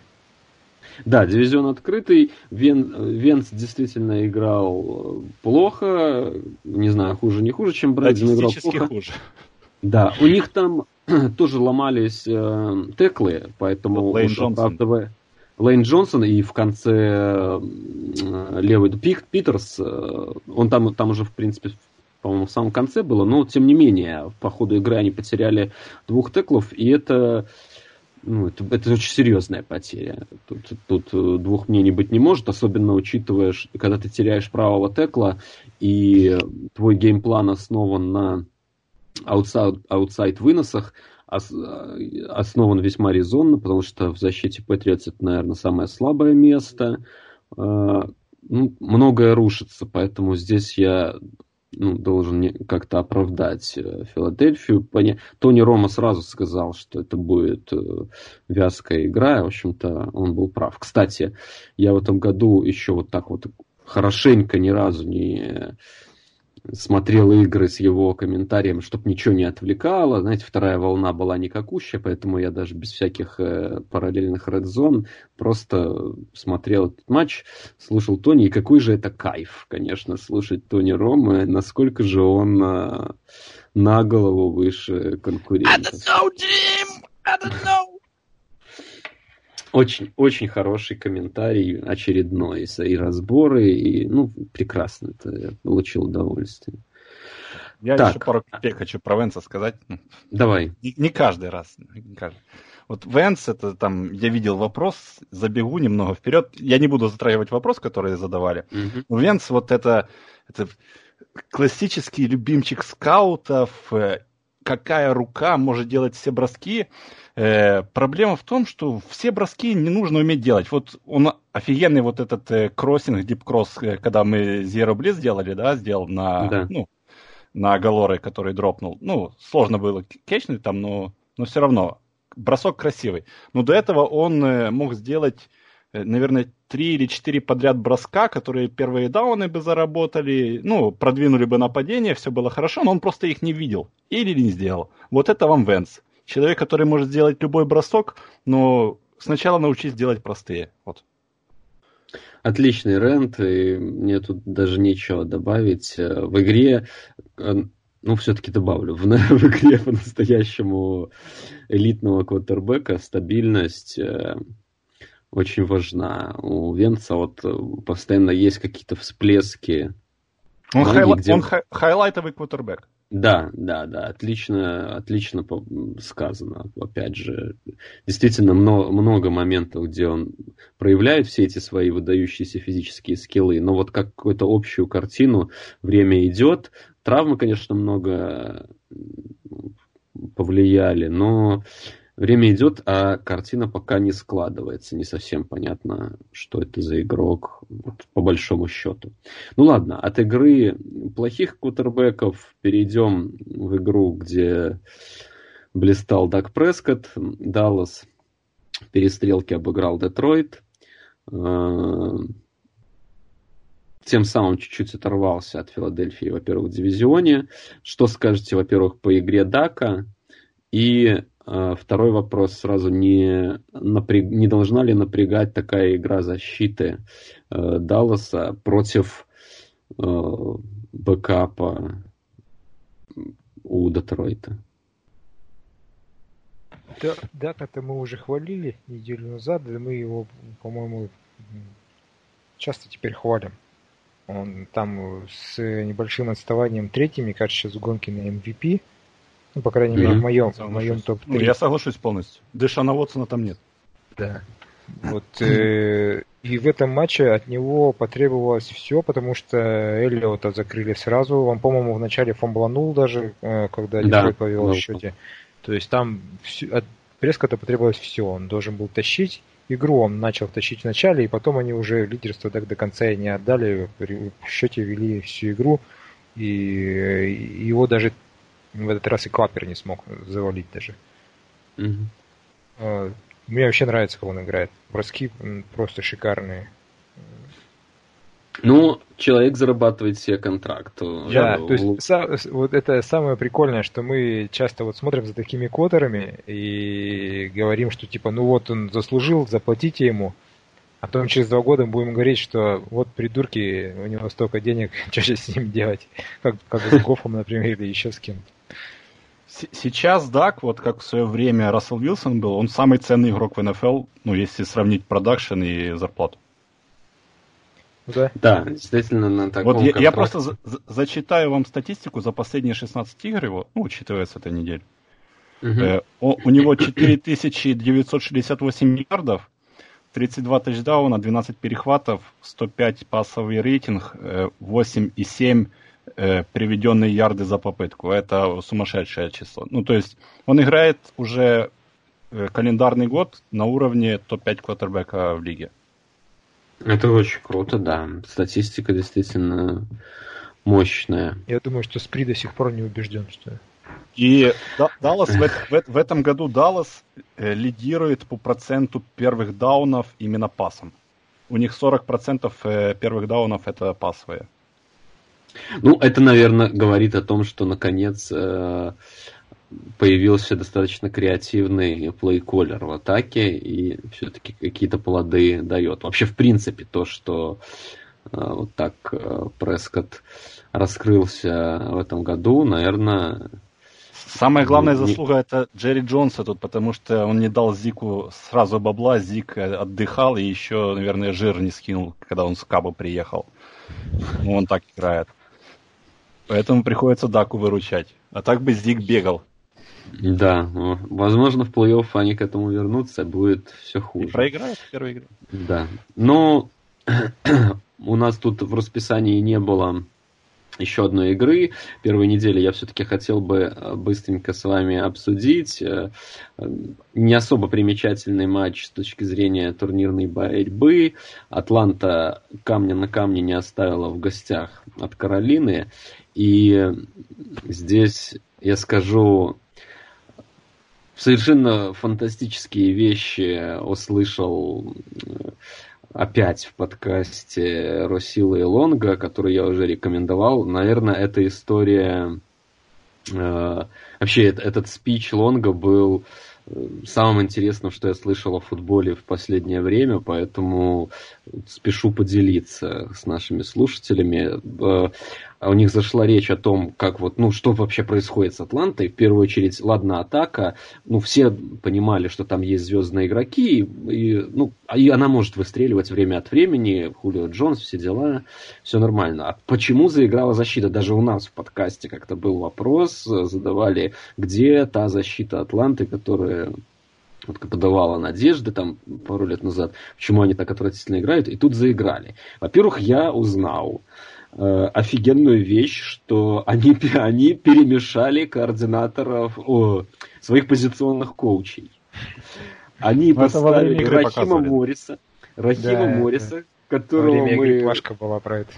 Да, дивизион открытый. Вен, Венс действительно играл плохо. Не знаю, хуже, не хуже, чем Брэдин играл плохо. хуже. Да, у них там [clears throat] тоже ломались э, теклы, поэтому Лейн Джонсон. Оправдывая... Лейн Джонсон и в конце э, левый Пик, Питерс, э, он там, там уже, в принципе, по-моему, в самом конце было, но тем не менее, по ходу игры они потеряли двух теклов, и это ну, это, это очень серьезная потеря. Тут, тут э, двух мнений быть не может, особенно учитывая, когда ты теряешь правого текла, и твой game plan основан на outside, outside выносах, основан весьма резонно, потому что в защите Patriots это, наверное, самое слабое место. Э, ну, многое рушится, поэтому здесь я ну, должен как-то оправдать э, Филадельфию. Тони Ромо сразу сказал, что это будет э, вязкая игра. В общем-то, он был прав. Кстати, я в этом году еще вот так вот хорошенько ни разу не смотрел игры с его комментарием, чтобы ничего не отвлекало. Знаете, вторая волна была никакущая, поэтому я даже без всяких э, параллельных Red Zone просто смотрел этот матч, слушал Тони, и какой же это кайф, конечно, слушать Тони Рома, насколько же он э, на голову выше конкурентов. I don't know, Jim! I don't know! Очень, очень хороший комментарий, очередной, и разборы, и, ну, прекрасно, это я получил удовольствие. Я так. еще пару копеек хочу про Венса сказать. Давай. Не, не каждый раз. Не каждый. Вот Венс, это там, я видел вопрос, забегу немного вперед. Я не буду затрагивать вопрос, который задавали. Угу. Венс, вот это, это классический любимчик скаутов, э, какая рука может делать все броски. Э, проблема в том, что все броски не нужно уметь делать. Вот он офигенный вот этот э, кроссинг, дипкросс, э, когда мы Zero Blitz сделали, да, сделал на, да. ну, на Галоры, который дропнул. Ну, сложно было кечнуть там, но, но все равно бросок красивый. Но до этого он э, мог сделать, наверное, три или четыре подряд броска, которые первые дауны бы заработали, ну, продвинули бы нападение, все было хорошо, но он просто их не видел или не сделал. Вот это вам Венс. Человек, который может сделать любой бросок, но сначала научись делать простые. Вот. Отличный рент, и мне тут даже нечего добавить. Э, в игре, э, ну, все-таки добавлю, в, [laughs] в игре по-настоящему элитного квотербека стабильность, э, очень важна. У Венца вот постоянно есть какие-то всплески. Он, магии, где... он хай- хайлайтовый квотербек. Да, да, да, отлично, отлично сказано. Опять же, действительно много, много моментов, где он проявляет все эти свои выдающиеся физические скиллы, но вот как какую-то общую картину время идет. Травмы, конечно, много повлияли, но Время идет, а картина пока не складывается. Не совсем понятно, что это за игрок, вот, по большому счету. Ну ладно, от игры плохих кутербеков перейдем в игру, где блистал Дак Прескотт. Даллас перестрелки обыграл Детройт. А, тем самым чуть-чуть оторвался от Филадельфии, во-первых, в дивизионе. Что скажете, во-первых, по игре Дака? И второй вопрос сразу, не, напряг, не должна ли напрягать такая игра защиты э, Далласа против э, бэкапа у Детройта? Да, да, это мы уже хвалили неделю назад, и мы его, по-моему, часто теперь хвалим. Он там с небольшим отставанием третий, мне кажется, сейчас в гонке на MVP. Ну, по крайней мере, в моем, в моем топ-3. Ну, я соглашусь полностью. Дэшана Уотсона там нет. Да. [laughs] Вот, э, и в этом матче от него потребовалось все, потому что Эллиота закрыли сразу. Он, по-моему, вначале фомбланул даже, э, когда Детройт да, повел в счете. То есть там все, от Прескота потребовалось все. Он должен был тащить игру, он начал тащить в начале, и потом они уже лидерство так до конца и не отдали. В счете вели всю игру, и его даже в этот раз и Клаппер не смог завалить даже. Угу. Мне вообще нравится, как он играет. Броски просто шикарные. Ну, человек зарабатывает себе контракт. Да, то есть вот это самое прикольное, что мы часто вот смотрим за такими квотерами и говорим, что типа, ну вот он заслужил, заплатите ему. А потом через два года будем говорить, что вот придурки, у него столько денег, [laughs] что же с ним делать? Как, как с Гофом, например, или еще с кем-то. Сейчас Дак, вот как в свое время Рассел Вилсон был, он самый ценный игрок в НФЛ, ну, если сравнить продакшн и зарплату. Да, да действительно, на таком Вот я, я просто за, зачитаю вам статистику за последние 16 игр его, ну, учитывая с этой недели. Угу. Э, о, у него 4968 ярдов, 32 тачдауна, 12 перехватов, 105 пассовый рейтинг, 8,7 э, приведенные ярды за попытку. Это сумасшедшее число. Ну, то есть он играет уже э, календарный год на уровне топ-5 квотербека в лиге. Это очень круто, да. Статистика действительно мощная. Я думаю, что Спри до сих пор не убежден, что... И Даллас в, в, в этом году Даллас э, лидирует по проценту первых даунов именно пасом. У них 40% э, первых даунов это пасовые. Ну, это, наверное, говорит о том, что наконец э, появился достаточно креативный плей-коллер в атаке и все-таки какие-то плоды дает. Вообще, в принципе, то, что э, вот так э, Прескотт раскрылся в этом году, наверное... Самая главная заслуга это Джерри Джонса тут, потому что он не дал Зику сразу бабла, Зик отдыхал и еще, наверное, жир не скинул, когда он с Каба приехал. Ну, он так играет. Поэтому приходится Даку выручать. А так бы Зиг бегал. Да, возможно, в плей-офф они к этому вернутся, будет все хуже. И проиграют в первой игре. Да. Но [clears throat] у нас тут в расписании не было еще одной игры. Первой недели я все-таки хотел бы э, быстренько с вами обсудить. Э, не особо примечательный матч с точки зрения турнирной борьбы. Атланта камня на камне не оставила в гостях от Каролины. И здесь я скажу совершенно фантастические вещи услышал опять в подкасте Росила и Лонга, который я уже рекомендовал. Наверное, эта история... Э, вообще, этот спич Лонга был э, самым интересным, что я слышал о футболе в последнее время, поэтому спешу поделиться с нашими слушателями. А у них зашла речь о том, как вот, ну, что вообще происходит с Атлантой. В первую очередь, ладно, атака. Ну, все понимали, что там есть звездные игроки, и, ну, а и она может выстреливать время от времени. Хулио Джонс, все дела, все нормально. А почему заиграла защита? Даже у нас в подкасте как-то был вопрос, задавали, где та защита Атланты, которая вот, подавала надежды там пару лет назад, почему они так отвратительно играют, и тут заиграли. Во-первых, я узнал, офигенную вещь, что они, [laughs] они перемешали координаторов, о, своих позиционных коучей. Они Но поставили Рахима Мориса, Рахима да, Мориса, которого мы... была про это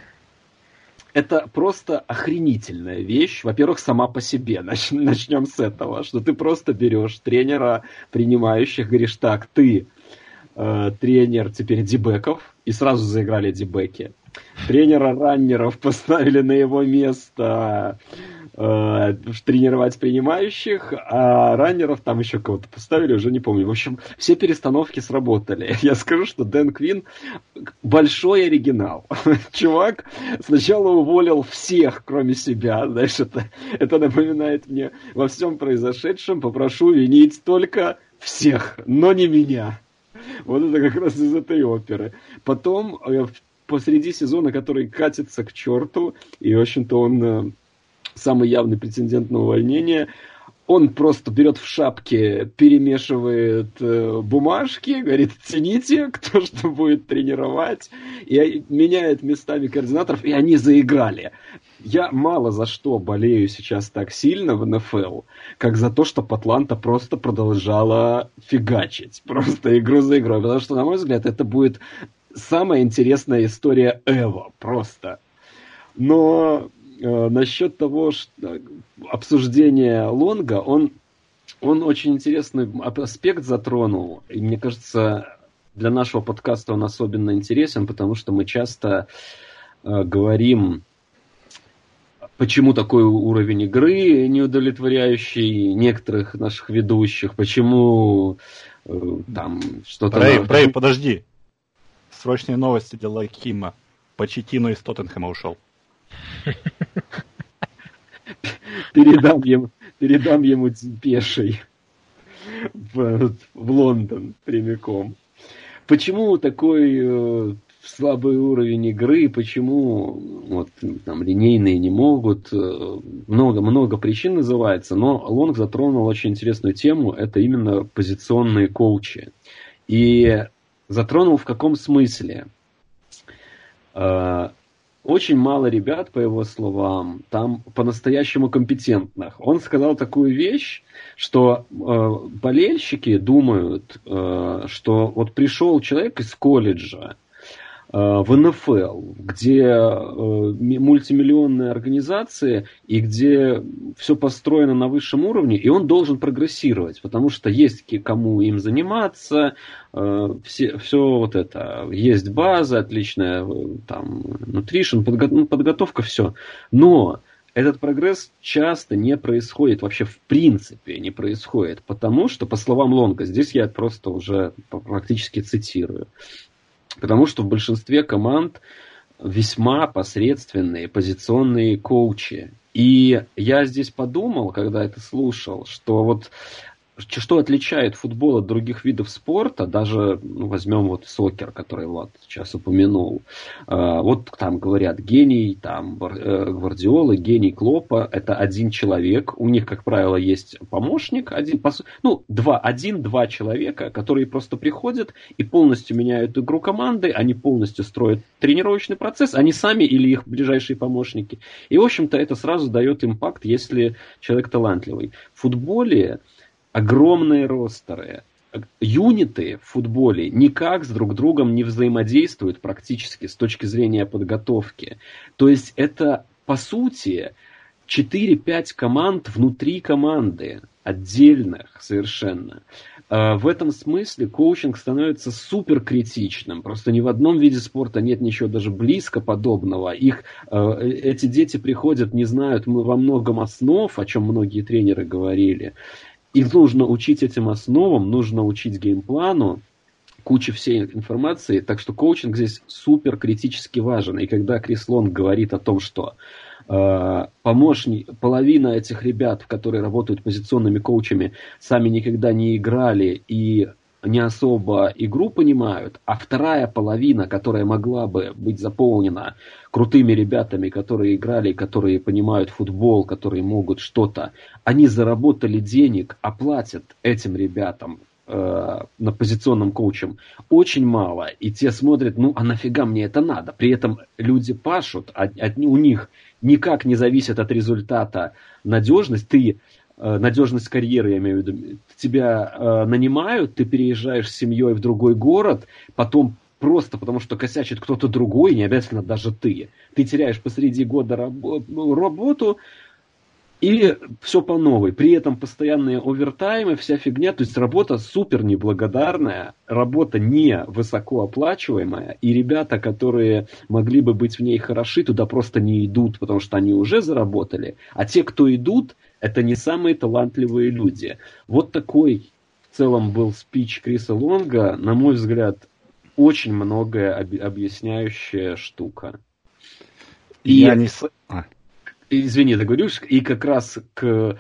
это просто охренительная вещь. Во-первых, сама по себе. [laughs] Нач- начнем с этого, что ты просто берешь тренера принимающих, говоришь, так, ты э, тренер теперь дебеков, и сразу заиграли дебеки. Тренера раннеров поставили на его место э, тренировать принимающих, а раннеров там еще кого-то поставили, уже не помню. В общем, все перестановки сработали. [laughs] Я скажу, что Дэн Квин большой оригинал. [laughs] Чувак сначала уволил всех, кроме себя. Знаешь, это, это напоминает мне во всем произошедшем попрошу винить только всех, но не меня. Вот это как раз из этой оперы. Потом э, посреди сезона, который катится к черту, и, в общем-то, он э, самый явный претендент на увольнение. Он просто берет в шапке, перемешивает э, бумажки, говорит, цените, [laughs] кто что будет тренировать, и меняет местами координаторов, и они заиграли. Я мало за что болею сейчас так сильно в НФЛ, как за то, что Атланта просто продолжала фигачить. [laughs] Просто игру за игрой. Потому что, на мой взгляд, это будет самая интересная история Эва. Просто. Но э, насчет того, что обсуждение Лонга, он, он очень интересный аспект затронул. И мне кажется, для нашего подкаста он особенно интересен, потому что мы часто э, говорим, почему такой уровень игры неудовлетворяющий некоторых наших ведущих, почему э, там что-то... Брей, Брей, подожди. Срочные новости для Лайкима. Почетину из Тоттенхэма ушел. Передам ему, передам ему пеший в, в Лондон прямиком. Почему такой э, слабый уровень игры, почему вот, там, линейные не могут. Много-много причин называется, но Лонг затронул очень интересную тему, это именно позиционные коучи. И затронул в каком смысле? Э, очень мало ребят, по его словам, там по-настоящему компетентных. Он сказал такую вещь, что э, болельщики думают, э, что вот пришел человек из колледжа, в НФЛ, где э, мультимиллионные организации и где все построено на высшем уровне, и он должен прогрессировать, потому что есть кому им заниматься, э, все, все вот это, есть база отличная, там, nutrition, подго, ну, подготовка, все. Но этот прогресс часто не происходит, вообще в принципе не происходит, потому что, по словам Лонга, здесь я просто уже практически цитирую, Потому что в большинстве команд весьма посредственные позиционные коучи. И я здесь подумал, когда это слушал, что вот что отличает футбол от других видов спорта, даже ну, возьмем вот сокер, который Влад сейчас упомянул. Э, вот там говорят гений, там э, Гвардиолы, гений Клопа, это один человек. У них, как правило, есть помощник, один, ну, два, один-два человека, которые просто приходят и полностью меняют игру команды, они полностью строят тренировочный процесс, они сами или их ближайшие помощники. И, в общем-то, это сразу дает импакт, если человек талантливый. В футболе огромные ростеры. Юниты в футболе никак с друг другом не взаимодействуют практически с точки зрения подготовки. То есть это, по сути, 4-5 команд внутри команды, отдельных совершенно. А, в этом смысле коучинг становится супер критичным. Просто ни в одном виде спорта нет ничего даже близко подобного. Их, а, э, эти дети приходят, не знают во многом основ, о чем многие тренеры говорили. Их нужно учить этим основам, нужно учить геймплану, куча всей информации, так что коучинг здесь супер критически важен. И когда Крис Лонг говорит о том, что э, помощник, половина этих ребят, которые работают позиционными коучами, сами никогда не играли и не особо игру понимают, а вторая половина, которая могла бы быть заполнена крутыми ребятами, которые играли, которые понимают футбол, которые могут что-то, они заработали денег, оплатят этим ребятам э, на позиционном коучем очень мало, и те смотрят, ну а нафига мне это надо? При этом люди пашут, а, а у них никак не зависит от результата надежность. Ты надежность карьеры, я имею в виду. Тебя э, нанимают, ты переезжаешь с семьей в другой город, потом просто потому, что косячит кто-то другой, не обязательно даже ты. Ты теряешь посреди года ну, работу, и все по новой. При этом постоянные овертаймы, вся фигня. То есть работа супер неблагодарная, работа не высокооплачиваемая. И ребята, которые могли бы быть в ней хороши, туда просто не идут, потому что они уже заработали. А те, кто идут, это не самые талантливые люди. Вот такой в целом был спич Криса Лонга, на мой взгляд, очень многое объясняющая штука. И, Я не... А. Извини, ты говоришь, и как раз к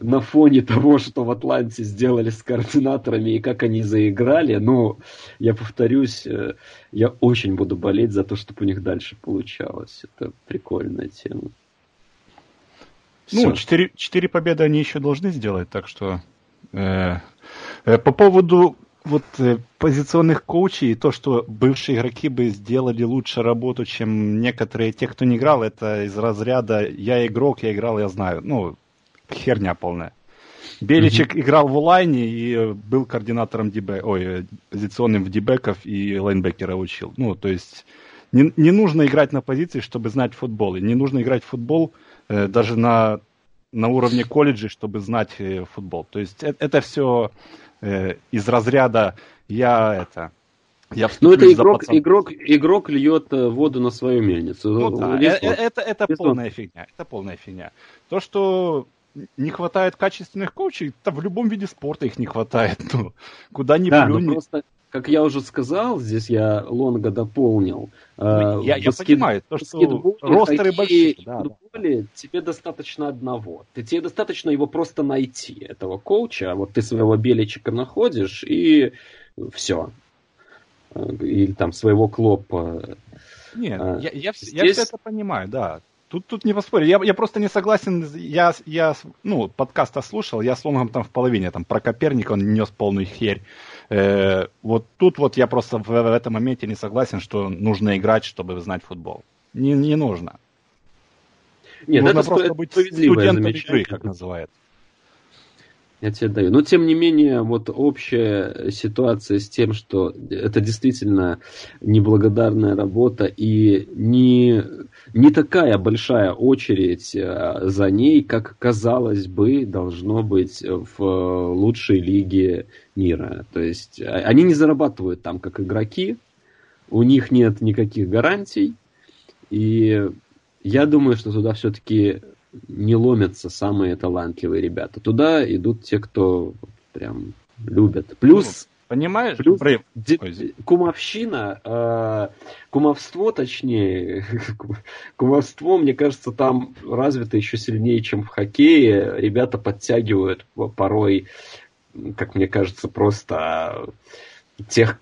на фоне [laughs] того, что в Атланте сделали с координаторами и как они заиграли, ну, я повторюсь, э, я очень буду болеть за то, чтобы у них дальше получалось. Это прикольная тема. Ну, четыре, четыре победы они еще должны сделать, так что... Э, э, по поводу вот э, позиционных коучей, то, что бывшие игроки бы сделали лучше работу, чем некоторые, те, кто не играл, это из разряда «я игрок, я играл, я знаю». Ну, херня полная. Беличек mm-hmm. играл в онлайне и э, был координатором дебе, ой, э, позиционным в дебеков и лайнбекера учил. Ну, то есть не, не нужно играть на позиции, чтобы знать футбол. И не нужно играть в футбол, даже на, на уровне колледжа, чтобы знать э, футбол. То есть это, это все э, из разряда я это я ну, это игрок, игрок, игрок льет воду на свою мельницу. Ну, да. это, это, это полная фигня. Это полная фигня. То, что не хватает качественных коучей, то в любом виде спорта их не хватает. [laughs] Ну, куда ни да, плюнь. Просто как я уже сказал, здесь я Лонга дополнил. Э, я, я баскет, понимаю, то, что ростеры большие. Да, футболе да. тебе достаточно одного. Ты, тебе достаточно его просто найти, этого коуча. Вот ты своего беличика находишь, и все. Или там своего клопа. Нет, а, я, я, здесь... я все это понимаю, да. Тут, тут не поспорю. Я, я просто не согласен. Я, я ну, подкаста слушал, я с Лонгом там в половине, там про Коперника он нес полную херь. Э, вот тут вот я просто в, в этом моменте не согласен, что нужно играть, чтобы знать футбол. Не, не нужно. Нет, нужно это просто быть студентом игры, как называется. Я тебе даю. Но, тем не менее, вот общая ситуация с тем, что это действительно неблагодарная работа и не, не такая большая очередь э, за ней, как, казалось бы, должно быть в лучшей лиге мира. То есть а, они не зарабатывают там как игроки, у них нет никаких гарантий, и я думаю, что туда все-таки не ломятся самые талантливые ребята. Туда идут те, кто прям любят. Плюс Понимаешь? Плюс де- кумовщина, э, кумовство, точнее, [laughs] кумовство, мне кажется, там развито еще сильнее, чем в хоккее. Ребята подтягивают порой, как мне кажется, просто тех,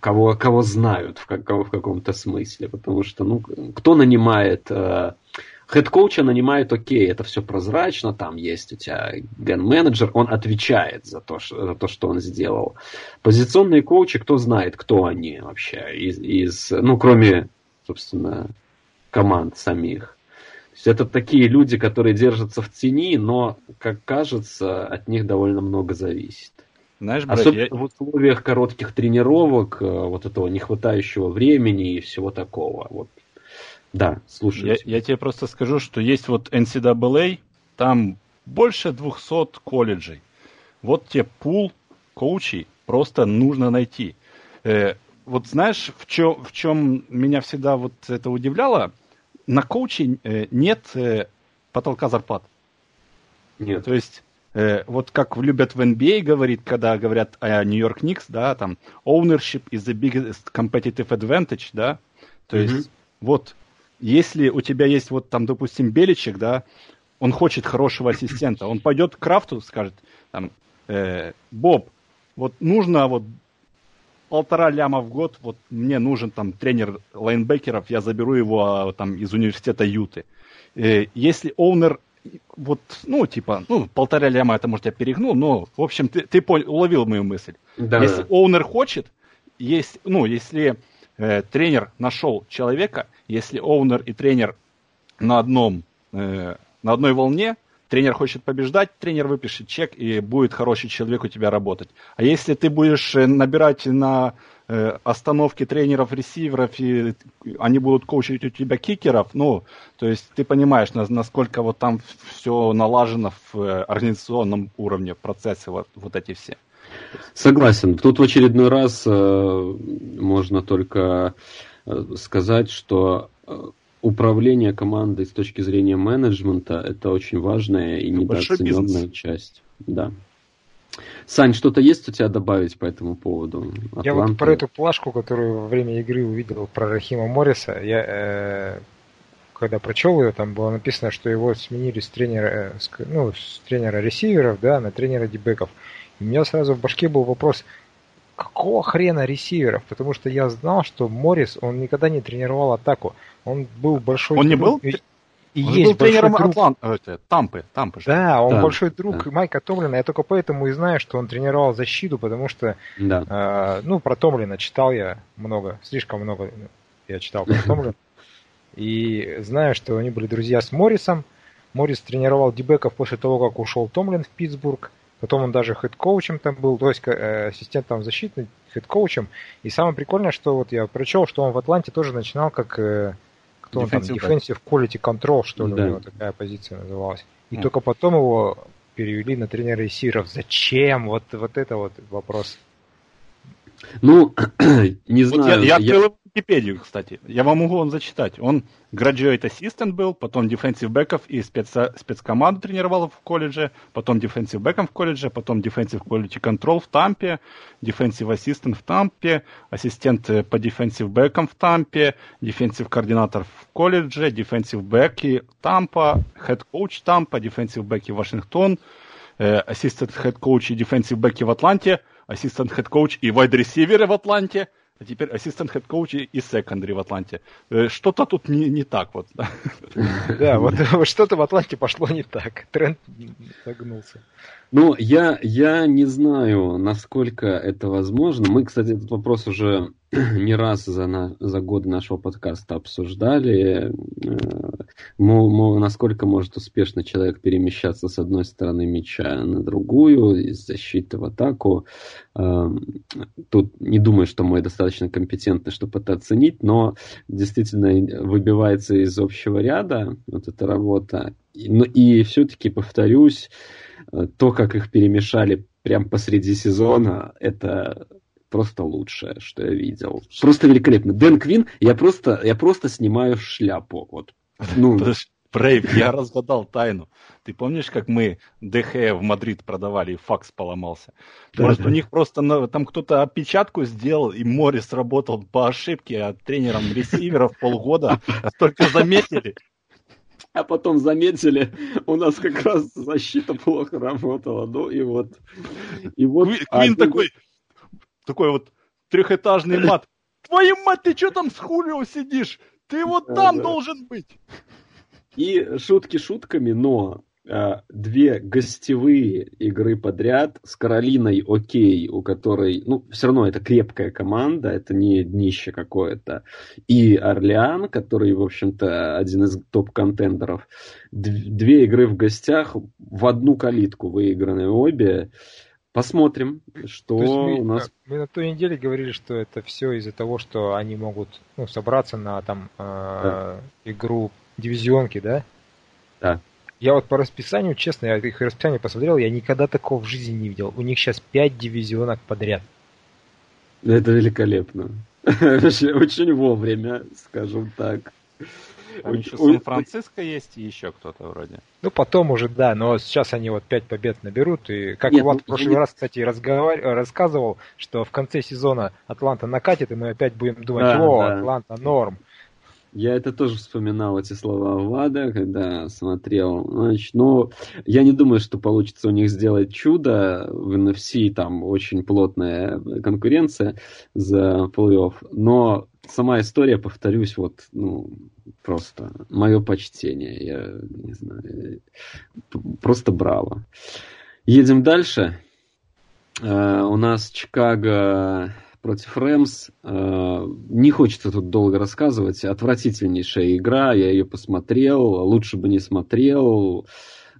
кого, кого знают в, как, в каком-то смысле. Потому что, ну, кто нанимает э, Хед-коуча нанимают окей, это все прозрачно, там есть у тебя ген-менеджер, он отвечает за то, что, за то, что он сделал. Позиционные коучи, кто знает, кто они вообще, из, из ну, кроме, собственно, команд самих. То есть это такие люди, которые держатся в тени, но, как кажется, от них довольно много зависит. Знаешь, брат, Особенно я... в условиях коротких тренировок, э, вот этого нехватающего времени и всего такого. Вот да, слушаю. Я, я тебе просто скажу, что есть вот NCAA, там больше 200 колледжей. Вот тебе пул коучей просто нужно найти. Э, вот знаешь, в чем, в чем меня всегда вот это удивляло? На коуче э, нет э, потолка зарплат. Нет. То есть э, вот как любят в NBA говорить, когда говорят о Нью-Йорк Никс, да, там ownership is the biggest competitive advantage, да, то mm-hmm. есть вот если у тебя есть вот там, допустим, Беличек, да, он хочет хорошего ассистента, он пойдет к Крафту, скажет, там, э, Боб, вот нужно вот полтора ляма в год, вот мне нужен там тренер лайнбекеров, я заберу его а, там из университета Юты. Э, если оунер вот, ну, типа, ну, полтора ляма, это, может, я перегнул, но, в общем, ты, ты понял, уловил мою мысль. Да. Если оунер хочет, есть, ну, если э, тренер нашел человека, если оунер и тренер на одном, э, на одной волне, тренер хочет побеждать, тренер выпишет чек, и будет хороший человек у тебя работать. А если ты будешь э, набирать на э, остановки тренеров, ресиверов, и они будут коучить у тебя кикеров, ну, то есть ты понимаешь, насколько вот там все налажено в э, организационном уровне, в процессе вот, вот эти все. Согласен. Тут в очередной раз э, можно только сказать, что управление командой с точки зрения менеджмента это очень важная и недооцененная часть. Да. Сань, что-то есть у тебя добавить по этому поводу? Атланта? Я вот про эту плашку, которую во время игры увидел про Рахима Морриса, я э, когда прочел ее, там было написано, что его сменили с тренера, э, ну, с тренера ресиверов, да, на тренера дебеков. И у меня сразу в башке был вопрос, какого хрена ресиверов? Потому что я знал, что Моррис, он никогда не тренировал атаку. Он был большой... Он не был? И, и он есть был тренером друг... Атлант... Э, Тампы, Тампы. Да, он да, большой друг да. Майка Томлина. Я только поэтому и знаю, что он тренировал защиту, потому что, да. э, ну, про Томлина читал я много, слишком много я читал про Томлина. [laughs] И знаю, что они были друзья с Моррисом. Моррис тренировал дебеков после того, как ушел Томлин в Питтсбург. Потом он даже head coach ем там был, то есть э, ассистентом защиты, head coach ем. И самое прикольное, что вот я прочел, что он в Атланте тоже начинал как э, кто он там, Defensive Quality Control, что ли, да. у него такая позиция называлась. И mm. только потом его перевели на тренера ресиверов. Зачем? Вот, вот это вот вопрос. Ну, [clears throat] не знаю. Вот я, я открыл Википедию, кстати. Я вам могу он зачитать. Он graduate assistant был, потом defensive бэков и спец, спецкоманду тренировал в колледже, потом defensive бэком в колледже, потом defensive quality control в Тампе, defensive assistant в Тампе, ассистент э, по defensive бэкам в Тампе, defensive координатор в колледже, defensive бэки Тампа, head coach Тампа, defensive бэки Вашингтон, ассистент head coach и defensive бэки в Атланте, ассистент head coach и wide receiver в Атланте, а теперь ассистент хед коуча и секондари в Атланте. Э, что-то тут не, не так вот. [laughs] Да, вот что-то в Атланте пошло не так. Тренд загнулся. Ну, я, я не знаю, насколько это возможно. Мы, кстати, этот вопрос уже [clears throat] не раз за, на, за годы нашего подкаста обсуждали. Э, мол, мол, насколько может успешно человек перемещаться с одной стороны мяча на другую, из защиты в атаку. Э, тут не думаю, что мы достаточно компетентны, чтобы это оценить, но действительно выбивается из общего ряда вот эта работа. И, ну, все-таки, повторюсь, то, как их перемешали прям посреди сезона, это просто лучшее, что я видел. Просто великолепно. Дэн Квин, я просто, я просто снимаю шляпу. Вот. Ну, [laughs] Брейв, я разгадал тайну. Ты помнишь, как мы Де Хеа в Мадрид продавали, и факс поломался? Может, у них просто там кто-то опечатку сделал, и Морис работал по ошибке, а тренером ресиверов полгода только заметили а потом заметили, у нас как раз защита плохо работала. Ну и вот. И вот Квин а, такой, такой вот трехэтажный мат. Твою мать, ты что там с Хулио сидишь? Ты вот там да. должен быть. И шутки шутками, но две гостевые игры подряд с Каролиной окей, у которой, ну, все равно это крепкая команда, это не днище какое-то, и Орлеан, который, в общем-то, один из топ-контендеров. Две игры в гостях в одну калитку выиграны обе. Посмотрим, что мы, у нас... Мы на той неделе говорили, что это все из-за того, что они могут ну, собраться на там э, да. игру дивизионки, да? Да. Я вот по расписанию, честно, я их расписание посмотрел, я никогда такого в жизни не видел. У них сейчас пять дивизионок подряд. Это великолепно. Очень вовремя, скажем так. Там еще Сан-Франциско есть и еще кто-то вроде. Ну, потом уже, да, но сейчас они вот пять побед наберут. И как Нет, Влад ну, в прошлый не... раз, кстати, разговар... рассказывал, что в конце сезона Атланта накатит, и мы опять будем думать, да, о, да. Атланта норм. Я это тоже вспоминал, эти слова Влада, когда смотрел. Значит, но я не думаю, что получится у них сделать чудо. В NFC там очень плотная конкуренция за плей-офф. Но сама история, повторюсь, вот, ну, просто мое почтение. Я не знаю. Просто браво. Едем дальше. Uh, у нас Чикаго против Рэмс. Э, не хочется тут долго рассказывать. Отвратительнейшая игра, я ее посмотрел, лучше бы не смотрел.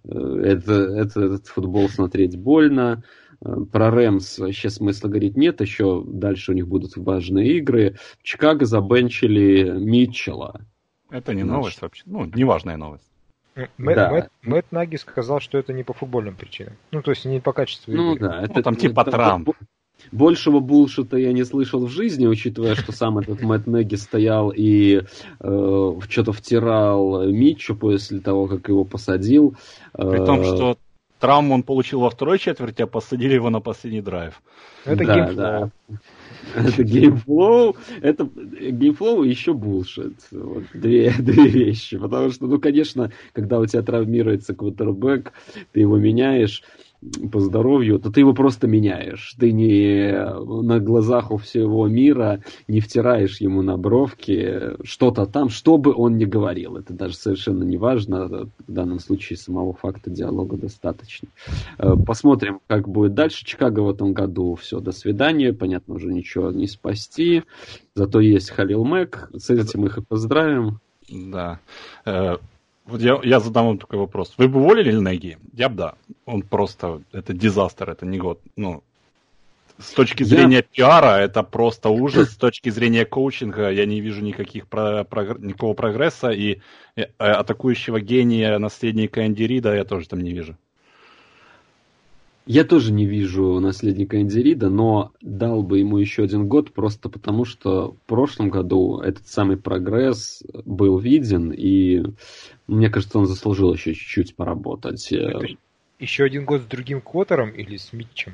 Э, это, это, этот футбол смотреть больно. Э, про Рэмс вообще смысла говорить нет, еще дальше у них будут важные игры. В Чикаго забенчили Митчелла. Это не Значит, новость вообще, ну, неважная новость. Мэтт, да. Мэтт, Мэтт Наги сказал, что это не по футбольным причинам. Ну, то есть не по качеству ну, игры. Да, это, ну, там типа это, Трамп. Большего bullshit а я не слышал в жизни, учитывая, что сам этот Мэтт Наги стоял и э, что-то втирал Митчу после того, как его посадил. При том, что травму он получил во второй четверти, а посадили его на последний драйв. Это да, game flow. Да. Это game flow, это game flow и еще bullshit. Вот две, две вещи. Потому что, ну, конечно, когда у тебя травмируется квотербек, ты его меняешь, по здоровью, то ты его просто меняешь. Ты не на глазах у всего мира не втираешь ему на бровки что-то там, что бы он ни говорил. Это даже совершенно не важно. В данном случае самого факта диалога достаточно. Э, посмотрим, как будет дальше. Чикаго в этом году все, до свидания. Понятно, уже ничего не спасти. Зато есть Халил Мэк. С этим их и поздравим. Да. Вот я, я задам вам такой вопрос. Вы бы уволили Неги? Я бы да. Он просто, это дизастер, это не год. Ну, с точки зрения я... пиара это просто ужас. С точки зрения коучинга я не вижу никаких про, про, никакого прогресса. И э, атакующего гения наследника Энди Рида я тоже там не вижу. Я тоже не вижу наследника Эндирида, но дал бы ему еще один год, просто потому что в прошлом году этот самый прогресс был виден, и мне кажется, он заслужил еще чуть-чуть поработать. Еще один год с другим Коттером или с Митчем?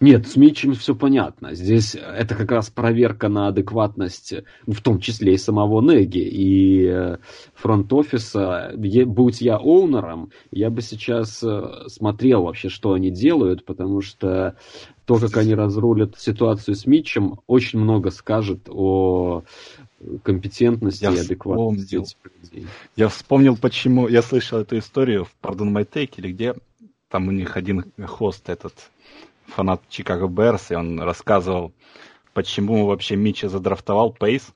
Нет, с Митчем все понятно. Здесь это как раз проверка на адекватность, ну, в том числе и самого Неги, и э, фронт-офиса. Будь я оунером, я бы сейчас э, смотрел вообще, что они делают, потому что то, как они разрулят ситуацию с Митчем, очень много скажет о компетентности я и адекватности вспомнил. Я вспомнил, почему я слышал эту историю в Pardon My Take, или где там у них один хост этот фанат Чикаго Берс, и он рассказывал, почему вообще Митча задрафтовал Пейс.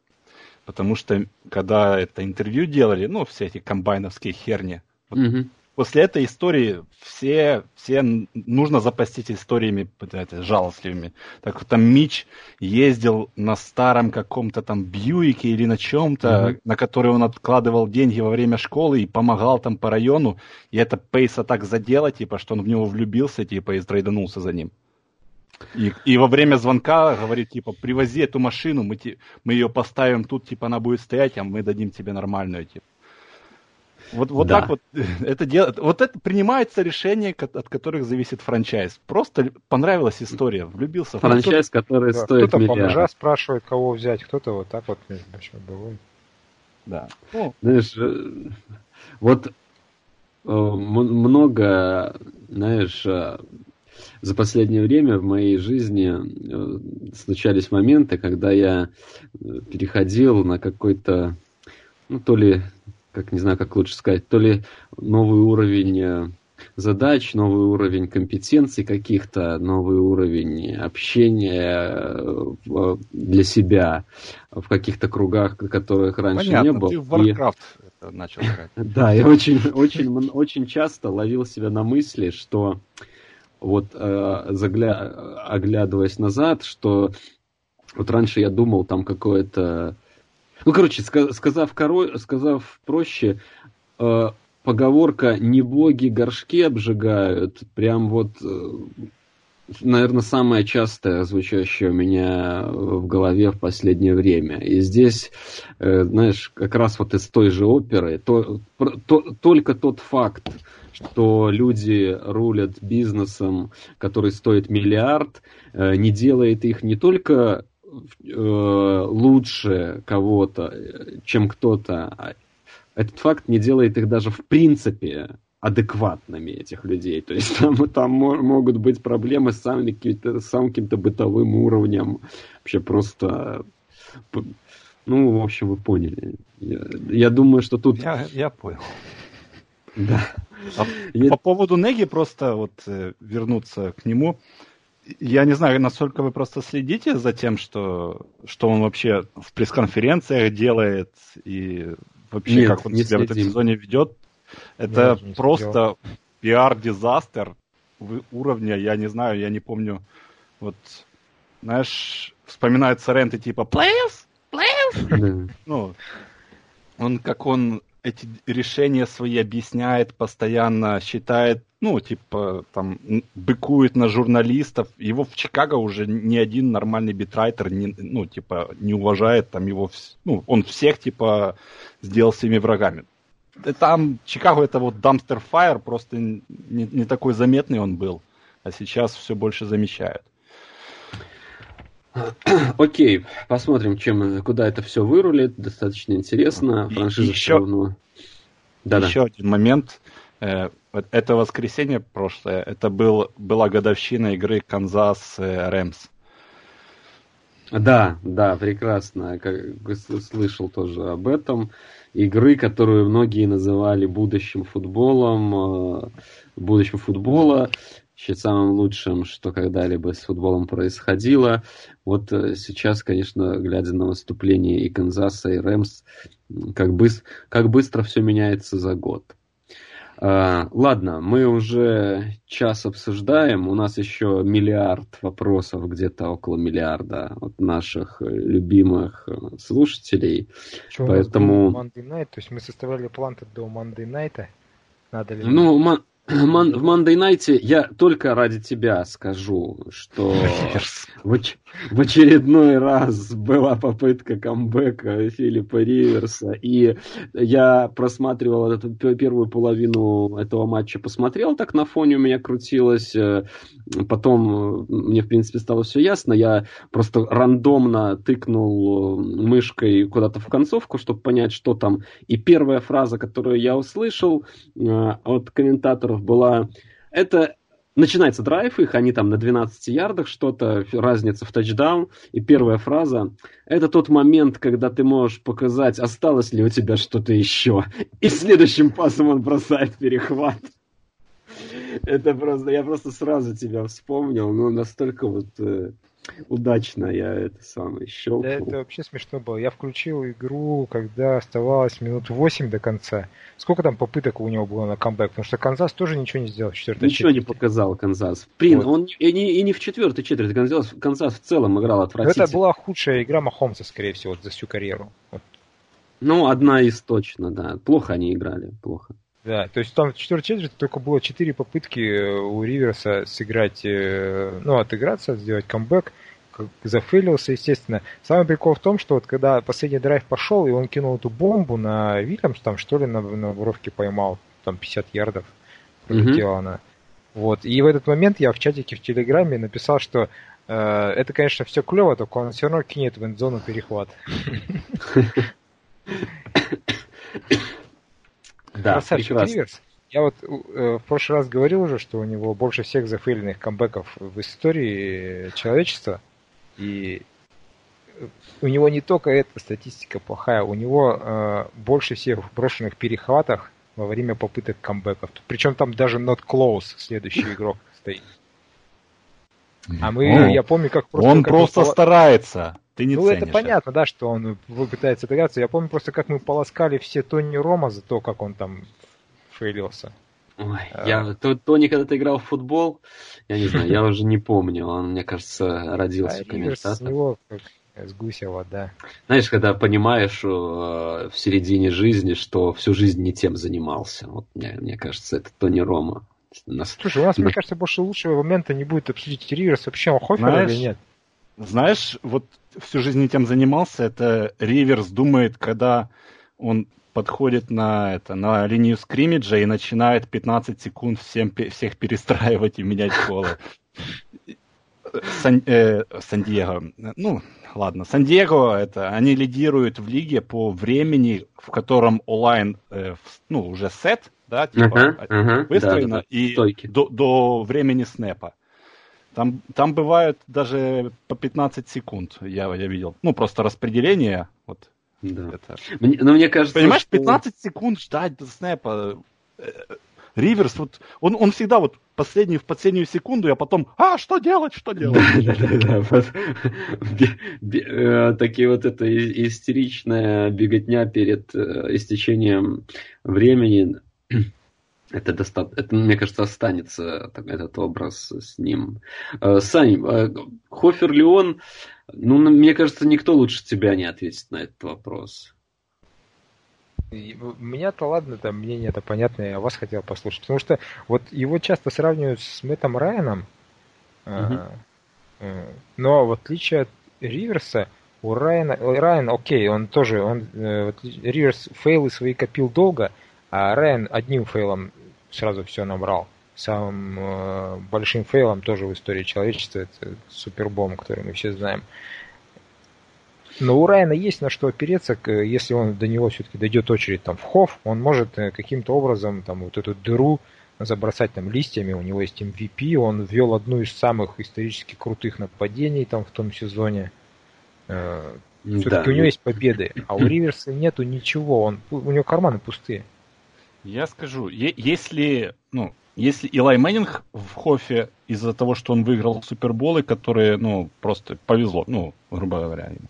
Потому что, когда это интервью делали, ну, все эти комбайновские херни, вот mm-hmm. После этой истории все, все нужно запастить историями это, жалостливыми. Так вот, там Мич ездил на старом каком-то там Бьюике или на чем-то, mm-hmm. на который он откладывал деньги во время школы и помогал там по району, и это Пейса так задело, типа, что он в него влюбился, типа, и стрейданулся за ним. И, и во время звонка говорит, типа, привози эту машину, мы, мы ее поставим тут, типа, она будет стоять, а мы дадим тебе нормальную, типа. Вот, вот да. так вот это делает. Вот это принимается решение, от которых зависит франчайз. Просто понравилась история, влюбился. Франчайз, который да, стоит Кто-то бомжа спрашивает, кого взять, кто-то вот так вот между бывает. Да. Ну, знаешь, э, вот э, много, знаешь, э, за последнее время в моей жизни э, случались моменты, когда я э, переходил на какой-то, ну, то ли, как не знаю, как лучше сказать, то ли новый уровень э, задач, новый уровень компетенций каких-то, новый уровень общения для себя в каких-то кругах, которых раньше Понятно, не было. Ты в Warcraft и... начал играть. [laughs] Да, я очень, очень, очень часто ловил себя на мысли, что вот э, загля... оглядываясь назад, что вот раньше я думал там какое-то... Ну, короче, сказав, коро... сказав проще, э, поговорка «не боги горшки обжигают», прям вот, э, наверное, самая частая, звучащая у меня в голове в последнее время. И здесь, э, знаешь, как раз вот из той же оперы, то, то, только тот факт, что люди рулят бизнесом, который стоит миллиард, э, не делает их не только э, лучше кого-то, чем кто-то, а этот факт не делает их даже в принципе адекватными этих людей. То есть там, там могут быть проблемы с самым каким-то, самым каким-то бытовым уровнем. Вообще просто... Ну, в общем, вы поняли. Я, я думаю, что тут... Я, я понял. Да. А я... По поводу Неги просто вот э, вернуться к нему. Я не знаю, насколько вы просто следите за тем, что, что он вообще в пресс-конференциях делает и вообще Нет, как он себя следим. в этом сезоне ведет. Это я просто пиар-дизастер уровня, я не знаю, я не помню. Вот, знаешь, вспоминаются ренты типа «Players? [laughs] Players?» Ну, он как он эти решения свои объясняет постоянно, считает, ну, типа, там, быкует на журналистов. Его в Чикаго уже ни один нормальный битрайтер, не, ну, типа, не уважает там его, ну, он всех, типа, сделал своими врагами. Там Чикаго это вот Dumpster Fire, просто не, не такой заметный он был, а сейчас все больше замечают. [clears throat] Окей, посмотрим, чем, куда это все вырулит. Достаточно интересно. Франшиза еще, равно... да, еще один момент. Это воскресенье прошлое. Это был, была годовщина игры Канзас э. Да, да, прекрасно. Как слышал тоже об этом. Игры, которую многие называли будущим футболом, э, будущим футбола считать самым лучшим, что когда-либо с футболом происходило. Вот э, сейчас, конечно, глядя на выступление и Канзаса, и Рэмс, как, быс как быстро все меняется за год. Uh, ладно, мы уже час обсуждаем. У нас еще миллиард вопросов, где-то около миллиарда от наших э, любимых э, слушателей. Что Поэтому... Monday Night? То есть мы составляли план до Monday Night? Надо ли... Ну, в Monday Night я только ради тебя скажу, что [laughs] в, в очередной раз была попытка камбэка Филиппа Риверса, и я просматривал эту первую половину этого матча, посмотрел, так на фоне у меня крутилось, э, потом мне, в принципе, стало все ясно, я просто рандомно тыкнул мышкой куда-то в концовку, чтобы понять, что там, и первая фраза, которую я услышал э, от комментаторов была, это Начинается драйв их, они там на 12 ярдах, что-то, разница в тачдаун. И первая фраза – это тот момент, когда ты можешь показать, осталось ли у тебя что-то еще. И следующим пасом он бросает перехват. Это просто, я просто сразу тебя вспомнил, ну, настолько вот э, удачно я это самое щелкнул. Да, это вообще смешно было. Я включил игру, когда оставалось минут 8 до конца. Сколько там попыток у него было на камбэк? Потому что Канзас тоже ничего не сделал в четвертой Ничего четверти. не показал Канзас. Блин, вот. он и не, и не в четвертой четверти. Канзас, Канзас в целом играл отвратительно. Это была худшая игра Махомса, скорее всего, за всю карьеру. Вот. Ну, одна из точно, да. Плохо они играли, плохо. Да, то есть там в четвертой четверти только было четыре попытки э, у Риверса сыграть, э, ну, отыграться, сделать камбэк. Зафейлился, естественно. Самый прикол в том, что вот когда последний драйв пошел, и он кинул эту бомбу на Вильямс, там что ли на, на воровке поймал, там 50 ярдов пролетела mm-hmm. она. Вот. И в этот момент я в чатике в Телеграме написал, что э, это, конечно, все клево, только он все равно кинет в эндзону перехват. Да, Красавчик Риверс. Я вот э, в прошлый раз говорил уже, что у него больше всех зафейленных камбэков в истории человечества. И у него не только эта статистика плохая, у него э, больше всех брошенных перехватах во время попыток камбэков. Причем там даже not close следующий [laughs] игрок стоит. А мы, ну, я помню, как просто... Он как просто мы... старается. Ты не ну, ценишь. это понятно, да, что он пытается отыграться. Я помню просто, как мы полоскали все Тони Рома за то, как он там фейлился. Ой, а... я, Тони когда-то играл в футбол, я не знаю, я уже не помню. Он, мне кажется, родился а комментатором. него с гуся вода. Знаешь, когда понимаешь э, в середине жизни, что всю жизнь не тем занимался. Вот мне, мне кажется, это Тони Рома. Нас... Слушай, у нас, мне кажется, больше лучшего момента не будет обсудить Риверс вообще, он Хофер или нет? Знаешь, вот всю жизнь тем занимался, это Риверс думает, когда он подходит на это на линию скриммиджа и начинает 15 секунд всем всех перестраивать и менять колы. Сан, э, Сан-Диего, ну, ладно, Сан-Диего, это, они лидируют в лиге по времени, в котором онлайн, э, ну, уже сет, да, типа, uh-huh, uh-huh, выстроено, да, да, и до, до времени снэпа. Там, там бывают даже по 15 секунд, я, я видел. Ну, просто распределение, вот. Да. Это. Мне, но мне кажется, Понимаешь, 15 что... секунд ждать до снэпа. Э, Риверс, вот, он, он всегда вот последний, в последнюю секунду, а потом, а, что делать, что делать? [laughs] Э, такие вот это истеричная беготня перед э, истечением времени это, достаточно, это, мне кажется, останется так, этот образ с ним. Э, Сань, э, Хофер ли он? Ну, мне кажется, никто лучше тебя не ответит на этот вопрос. Меня-то ладно, там мнение это понятное, я вас хотел послушать. Потому что вот его часто сравнивают с Мэттом Райаном. Угу. Но в отличие от Риверса, у Райана, Райан, окей, он тоже, он, Риверс фейлы свои копил долго, а Райан одним фейлом сразу все набрал. Самым э, большим фейлом тоже в истории человечества это супербом, который мы все знаем. Но у Райана есть на что опереться, если он до него все-таки дойдет очередь там в хов, он может э, каким-то образом там вот эту дыру забросать там листьями, у него есть MVP, он ввел одну из самых исторически крутых нападений там в том сезоне. Э, все-таки да. у него есть победы, а у [clears throat] Риверса нету ничего, он, у него карманы пустые. Я скажу, если, ну, если Илай Мэннинг в Хофе из-за того, что он выиграл суперболы, которые, ну, просто повезло, ну, грубо говоря, ему,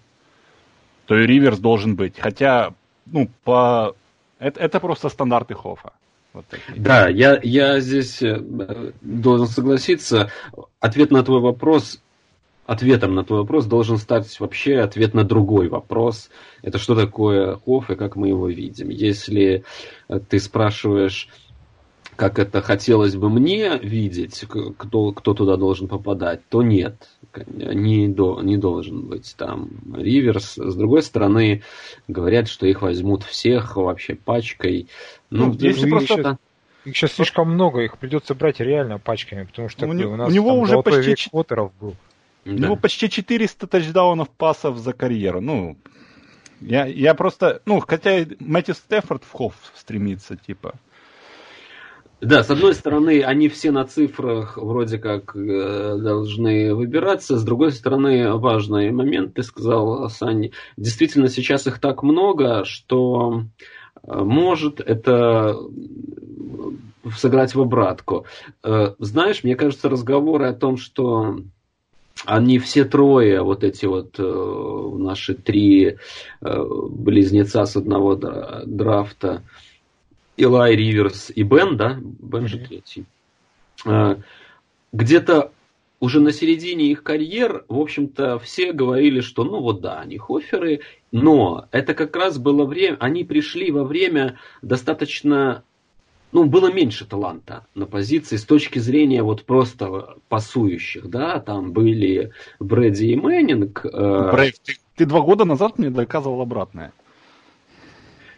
то и Риверс должен быть. Хотя, ну, по... Это, это просто стандарты Хофа. Вот да, я, я здесь э, должен согласиться. Ответ на твой вопрос ответом на твой вопрос должен стать вообще ответ на другой вопрос. Это что такое хоф и как мы его видим. Если э, ты спрашиваешь, как это хотелось бы мне видеть, кто, кто туда должен попадать, то нет, не, до, не должен быть там Риверс. С другой стороны, говорят, что их возьмут всех вообще пачкой. Ну, ну если просто... Сейчас... Их сейчас слишком много, их придется брать реально пачками, потому что у, у нас у него уже почти Поттеров был. У него почти 400 тачдаунов пасов за карьеру. Ну, я, я просто, ну, хотя Мэтью Стефорд в Хофф стремится, типа. Да, с одной стороны, они все на цифрах вроде как э, должны выбираться, с другой стороны, важный момент, ты сказал, Сань, действительно сейчас их так много, что э, может это сыграть в обратку. Э, знаешь, мне кажется, разговоры о том, что они все трое, вот эти вот э, наши три э, близнеца с одного драфта, Илай, Риверс и Бен, да? Бен же третий. Э, где-то уже на середине их карьер, в общем-то, все говорили, что ну вот да, они хоферы, но это как раз было время, они пришли во время достаточно ну, было меньше таланта на позиции с точки зрения вот просто пасующих, да, там были Брэди и Мэннинг. Э... Брейв, ты, ты два года назад мне доказывал обратное.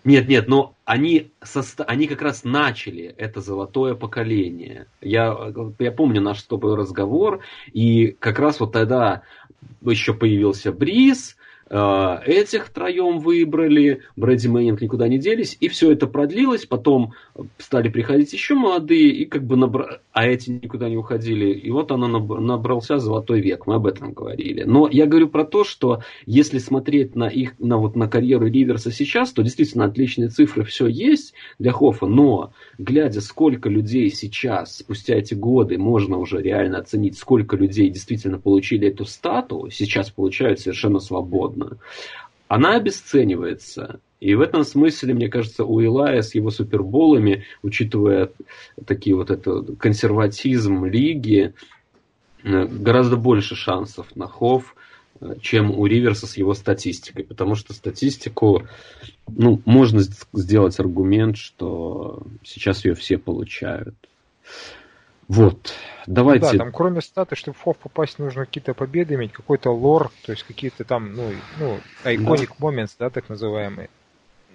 Нет, нет, но они, соста... они как раз начали это золотое поколение. Я, я помню наш с тобой разговор, и как раз вот тогда еще появился Бриз, этих втроем выбрали, Брэди Мэннинг никуда не делись, и все это продлилось, потом стали приходить еще молодые, и как бы набра... а эти никуда не уходили, и вот оно набрался золотой век, мы об этом говорили. Но я говорю про то, что если смотреть на их, на вот на карьеру Риверса сейчас, то действительно отличные цифры все есть для Хоффа, но глядя, сколько людей сейчас, спустя эти годы, можно уже реально оценить, сколько людей действительно получили эту стату, сейчас получают совершенно свободно, она обесценивается. И в этом смысле, мне кажется, у Илая с его суперболами, учитывая такие вот это консерватизм лиги, э, гораздо больше шансов на хов, э, чем у Риверса с его статистикой. Потому что статистику, ну, можно сделать аргумент, что сейчас ее все получают. Вот, давайте. Ну, да, там кроме статы, чтобы в ФОВ попасть, нужно какие-то победы иметь, какой-то лор, то есть какие-то там, ну, ну, iconic да. moments, да, так называемые.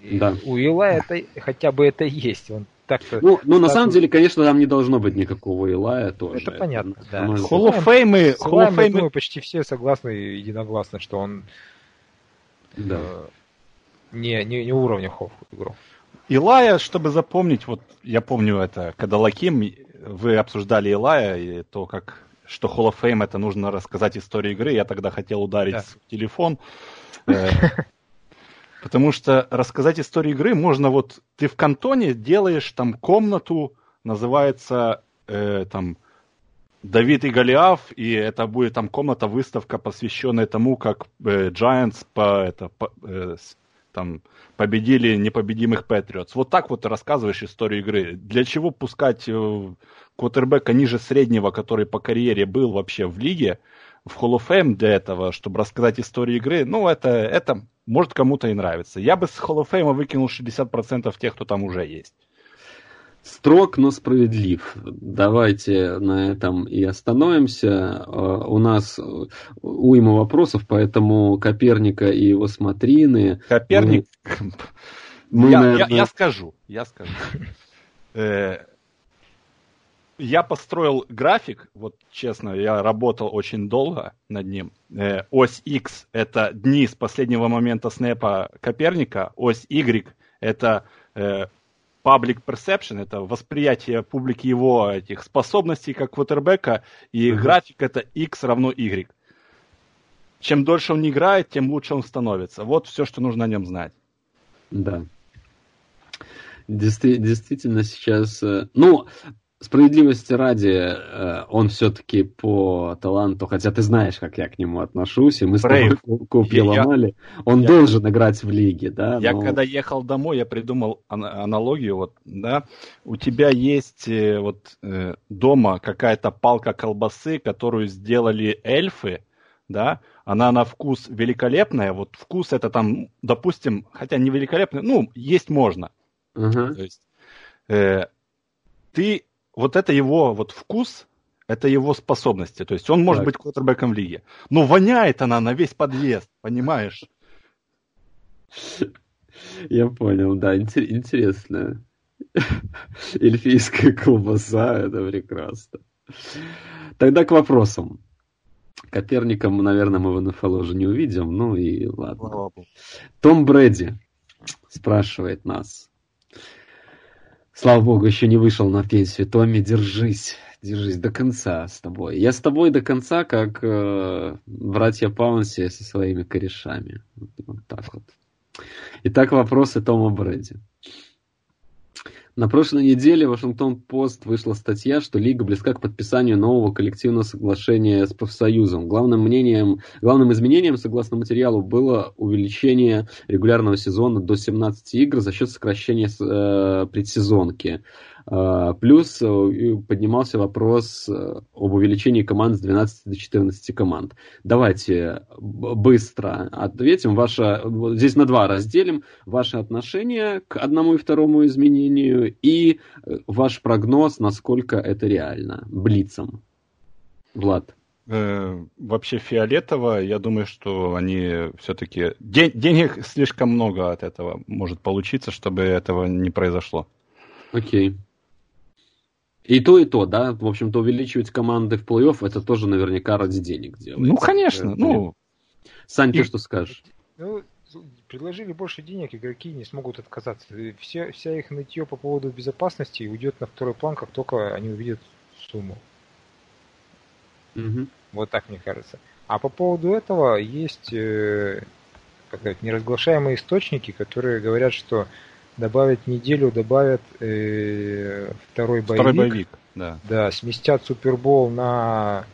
И да. У Ила это хотя бы это есть. Он так-то... Ну, ну на самом деле, конечно, там не должно быть никакого Илая тоже. Это понятно, да. Hall of Fame... Hall of Fame... думаю, почти все согласны единогласно, что он да. Э, не, не, не уровня Хофф игру. Илая, чтобы запомнить, вот я помню это, когда Лаким, вы обсуждали Илая, и то, как что Hall of Fame это нужно рассказать историю игры, я тогда хотел ударить да. в телефон. Э, потому что рассказать историю игры можно вот ты в кантоне делаешь там комнату, называется э, там Давид и Голиаф, и это будет там комната, выставка, посвященная тому, как э, Giants по, это, по, э, там, победили непобедимых Патриотс. Вот так вот рассказываешь историю игры. Для чего пускать э, квотербека ниже среднего, который по карьере был вообще в лиге, в Hall of Fame для этого, чтобы рассказать историю игры, ну, это, это может кому-то и нравится. Я бы с Hall of Fame выкинул 60% тех, кто там уже есть. Строг, но справедлив. Давайте на этом и остановимся. А, у нас уйма вопросов, поэтому Коперника и его смотрины... Коперник... Мы, я, наверное... я, я скажу, я скажу. Э, я построил график, вот честно, я работал очень долго над ним. Э, ось X – это дни с последнего момента снэпа Коперника, ось Y – это э, public perception, это восприятие публики его этих способностей как квотербека, и uh-huh. график это x равно y. Чем дольше он играет, тем лучше он становится. Вот все, что нужно о нем знать. Да. Действительно сейчас... Э, ну, справедливости ради, э, он все-таки по таланту, хотя ты знаешь, как я к нему отношусь, и мы с тобой копья ломали, он я, должен играть в лиге, да. Я но... когда ехал домой, я придумал аналогию, вот, да, у тебя есть э, вот э, дома какая-то палка колбасы, которую сделали эльфы, да, она на вкус великолепная, вот вкус это там, допустим, хотя не великолепный, ну, есть можно. Uh-huh. То есть, э, ты вот это его вот вкус, это его способности. То есть он может так. быть квотербеком в лиге. Но воняет она на весь подъезд, понимаешь? Я понял, да, интересно. [laughs] Эльфийская колбаса, это прекрасно. Тогда к вопросам. Коперника, наверное, мы в НФЛ уже не увидим, ну и ладно. Том Брэди спрашивает нас. Слава богу, еще не вышел на пенсию. Томми, держись. Держись до конца с тобой. Я с тобой до конца, как э, братья Паунси со своими корешами. Вот, вот так вот. Итак, вопросы Тома Брэди. На прошлой неделе в Вашингтон-Пост вышла статья, что Лига близка к подписанию нового коллективного соглашения с профсоюзом. Главным, мнением, главным изменением, согласно материалу, было увеличение регулярного сезона до 17 игр за счет сокращения э, предсезонки. А, плюс э, поднимался вопрос э, об увеличении команд с 12 до 14 команд. Давайте быстро ответим. Ваше, здесь на два разделим. Ваше отношение к одному и второму изменению и э, ваш прогноз, насколько это реально. Блицом. Влад вообще фиолетово, я думаю, что они все-таки... Ден- денег слишком много от этого может получиться, чтобы этого не произошло. Окей. И то, и то, да. В общем-то, увеличивать команды в плей-офф, это тоже наверняка ради денег делается. Ну, конечно. Ну, Сань, ты что скажешь? Ну, предложили больше денег, игроки не смогут отказаться. Все, вся их нытье по поводу безопасности уйдет на второй план, как только они увидят сумму. Угу. Вот так мне кажется. А по поводу этого есть э, как сказать, неразглашаемые источники, которые говорят, что добавят неделю, добавят э, второй боевик. Второй боевик, да. Да, сместят Супербол на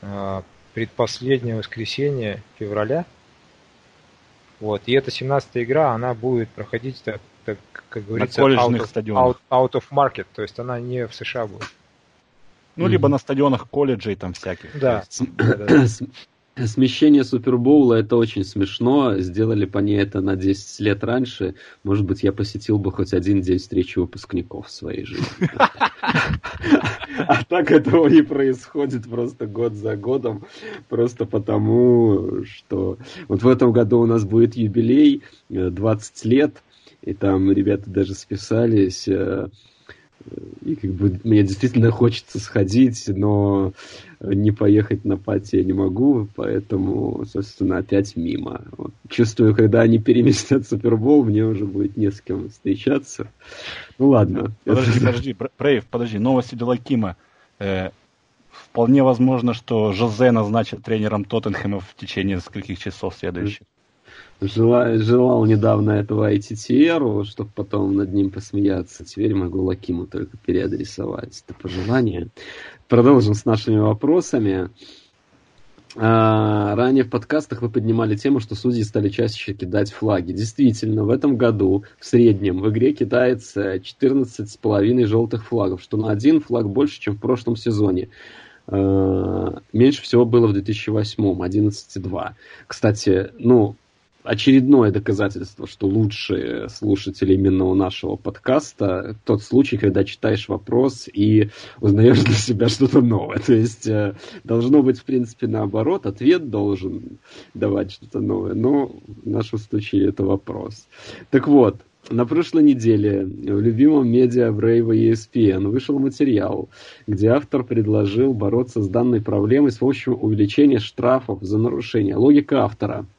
э, предпоследнее воскресенье февраля. Вот, и эта 17-я игра, она будет проходить, так, так как говорится, на out, of, out, out of market, то есть она не в США будет. Ну, mm-hmm. либо на стадионах колледжей там всяких. Да. да, да, да. [clears throat] Смещение Супербоула это очень смешно. Сделали по ней это на 10 лет раньше. Может быть, я посетил бы хоть один день встречи выпускников в своей жизни. А так этого не происходит просто год за годом. Просто потому, что вот в этом году у нас будет юбилей 20 лет и там ребята даже списались, э, и как бы мне действительно хочется сходить, но не поехать на пати я не могу, поэтому, собственно, опять мимо. Вот. Чувствую, когда они переместят Супербол, мне уже будет не с кем встречаться. Ну ладно. Подожди, подожди, Брейв, подожди, новости Делакима. Э, вполне возможно, что Жозе назначит тренером Тоттенхэма в течение нескольких часов следующих. Жела, желал недавно этого ITTR, чтобы потом над ним посмеяться. Теперь могу Лакиму только переадресовать это пожелание. Продолжим с нашими вопросами. А, ранее в подкастах вы поднимали тему, что судьи стали чаще кидать флаги. Действительно, в этом году в среднем в игре кидается 14,5 желтых флагов, что на один флаг больше, чем в прошлом сезоне. А, меньше всего было в 2008 11,2. Кстати, ну, очередное доказательство, что лучшие слушатели именно у нашего подкаста тот случай, когда читаешь вопрос и узнаешь для себя что-то новое. То есть э, должно быть, в принципе, наоборот, ответ должен давать что-то новое, но в нашем случае это вопрос. Так вот, на прошлой неделе в любимом медиа Brave ESPN вышел материал, где автор предложил бороться с данной проблемой с помощью увеличения штрафов за нарушение. Логика автора –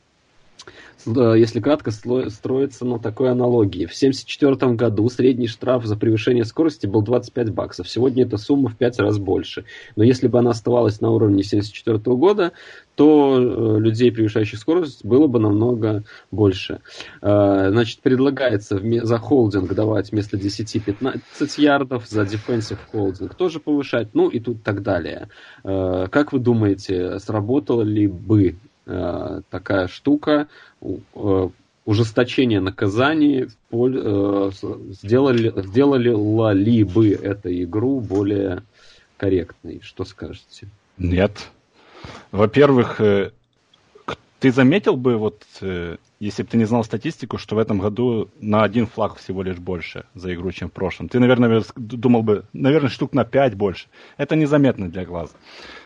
если кратко, строится на такой аналогии. В 1974 году средний штраф за превышение скорости был 25 баксов. Сегодня эта сумма в 5 раз больше. Но если бы она оставалась на уровне 1974 года, то э, людей, превышающих скорость, было бы намного больше. Э, значит, предлагается за холдинг давать вместо 10-15 ярдов, за defensive холдинг тоже повышать, ну и тут так далее. Э, как вы думаете, сработало ли бы Э, такая штука, э, ужесточение наказаний э, сделали, сделали ли бы эту игру более корректной? Что скажете? Нет. Во-первых, ты заметил бы, вот, если бы ты не знал статистику, что в этом году на один флаг всего лишь больше за игру, чем в прошлом. Ты, наверное, думал бы, наверное, штук на пять больше. Это незаметно для глаза.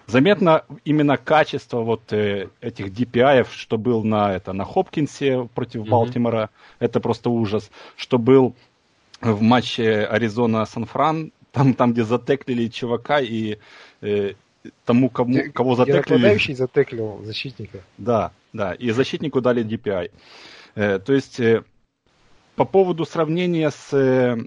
Заметно именно качество вот э, этих DPI, что был на, это, на Хопкинсе против mm-hmm. Балтимора, это просто ужас. Что был в матче Аризона-Сан-Фран, там, там, где затеклили чувака и э, тому, кому, кого затеклили... Затеклил защитника. Да, да, и защитнику дали DPI. Э, то есть, э, по поводу сравнения с э,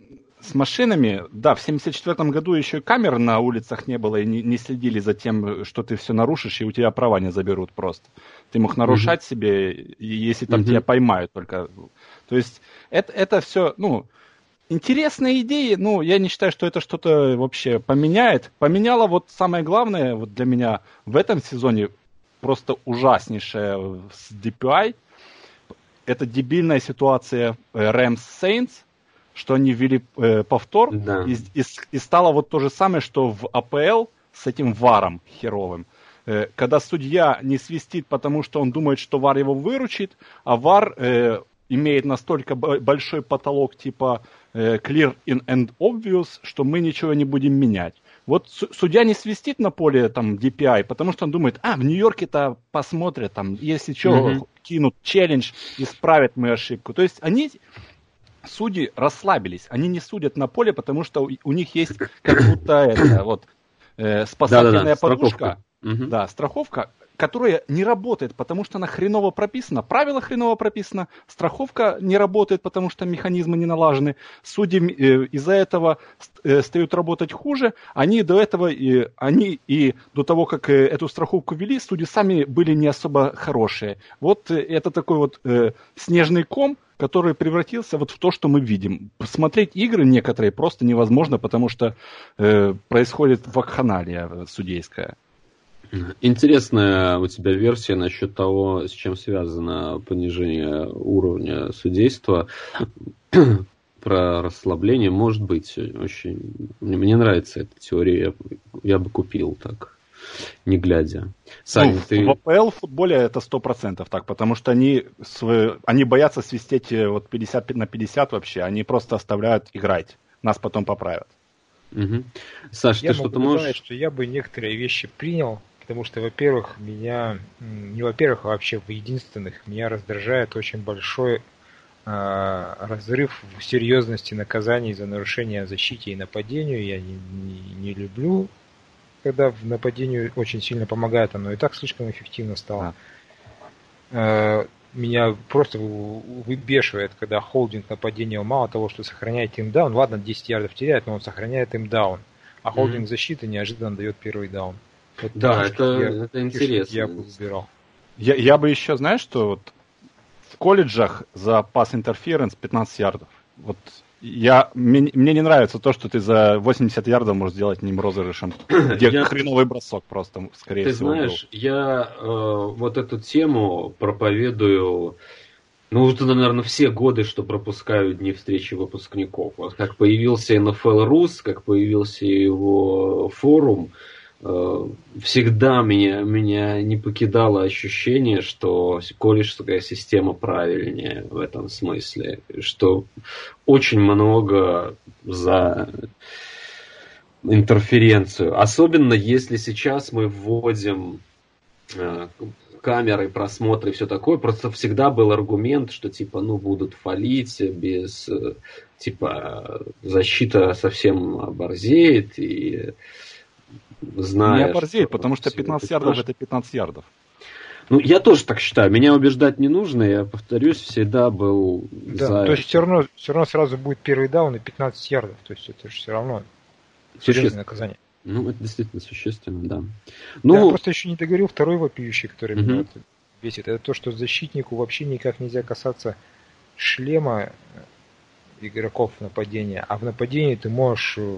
с машинами, да, в 74 году еще и камер на улицах не было, и не, не следили за тем, что ты все нарушишь, и у тебя права не заберут просто. Ты мог нарушать угу. себе, если там угу. тебя поймают только. То есть это, это все, ну, интересные идеи, ну, я не считаю, что это что-то вообще поменяет. Поменяло вот самое главное вот для меня в этом сезоне просто ужаснейшее с DPI. Это дебильная ситуация Rams Saints – что они ввели э, повтор, да. и, и, и стало вот то же самое, что в АПЛ с этим варом херовым. Э, когда судья не свистит, потому что он думает, что вар его выручит, а вар э, имеет настолько большой потолок типа э, clear in and obvious, что мы ничего не будем менять. Вот судья не свистит на поле там DPI, потому что он думает, а, в Нью-Йорке-то посмотрят, там, если что, mm-hmm. кинут челлендж, исправят мою ошибку. То есть они судьи расслабились. Они не судят на поле, потому что у них есть как будто это вот э, спасательная Да-да-да, подушка. Страховка. Да, страховка, которая не работает, потому что она хреново прописана, правило хреново прописано, страховка не работает, потому что механизмы не налажены, судьи э, из-за этого э, стают работать хуже, они до этого, и, они и до того, как э, эту страховку вели, судьи сами были не особо хорошие. Вот э, это такой вот э, снежный ком, который превратился вот в то, что мы видим. Посмотреть игры некоторые просто невозможно, потому что э, происходит вакханалия судейская. Интересная у тебя версия насчет того, с чем связано понижение уровня судейства. [clears throat] Про расслабление может быть очень... Мне нравится эта теория, я бы купил так не глядя. Сань, ну, ты... В АПЛ футболе это сто процентов так, потому что они, свой, они боятся свистеть э, вот 50 на 50 вообще, они просто оставляют играть, нас потом поправят. Угу. Саш, я ты что-то можешь... Сказать, что я бы некоторые вещи принял, потому что, во-первых, меня, не во-первых, а вообще в единственных, меня раздражает очень большой э, разрыв в серьезности наказаний за нарушение защите и нападению. Я не, не, не люблю, когда в нападению очень сильно помогает, оно и так слишком эффективно стало. А. Э, меня просто выбешивает, когда холдинг нападения мало того, что сохраняет им даун, ладно, 10 ярдов теряет, но он сохраняет им даун. А холдинг mm-hmm. защиты неожиданно дает первый даун. Да, это, я, это интересно. Я бы выбирал. Я, я бы еще, знаешь, что вот в колледжах за пас интерференс 15 ярдов. Вот я, мне, мне не нравится то, что ты за 80 ярдов можешь сделать ним розыгрышем, [clears throat] где я... хреновый бросок просто, скорее ты всего. Ты знаешь, был. я э, вот эту тему проповедую, ну, уже, наверное, все годы, что пропускаю дни встречи выпускников. Вот как появился NFL Rus, как появился его форум, Э, всегда меня, меня не покидало ощущение, что колледжская система правильнее в этом смысле, что очень много за интерференцию. Особенно если сейчас мы вводим э, камеры, просмотры и все такое, просто всегда был аргумент, что типа, ну, будут фалить без, э, типа, защита совсем оборзеет, и знаешь... Не оборзеет, потому что 15 ярдов это 15 ярдов. Ну, я тоже так считаю. Меня убеждать не нужно. Я повторюсь, всегда был да, за... То есть все равно, все равно сразу будет первый даун и 15 ярдов. То есть это же все равно серьезное наказание. Ну, это действительно существенно, да. Ну, я просто еще не договорил второй вопиющий, который угу. меня бесит. Это то, что защитнику вообще никак нельзя касаться шлема игроков нападения. А в нападении ты можешь э,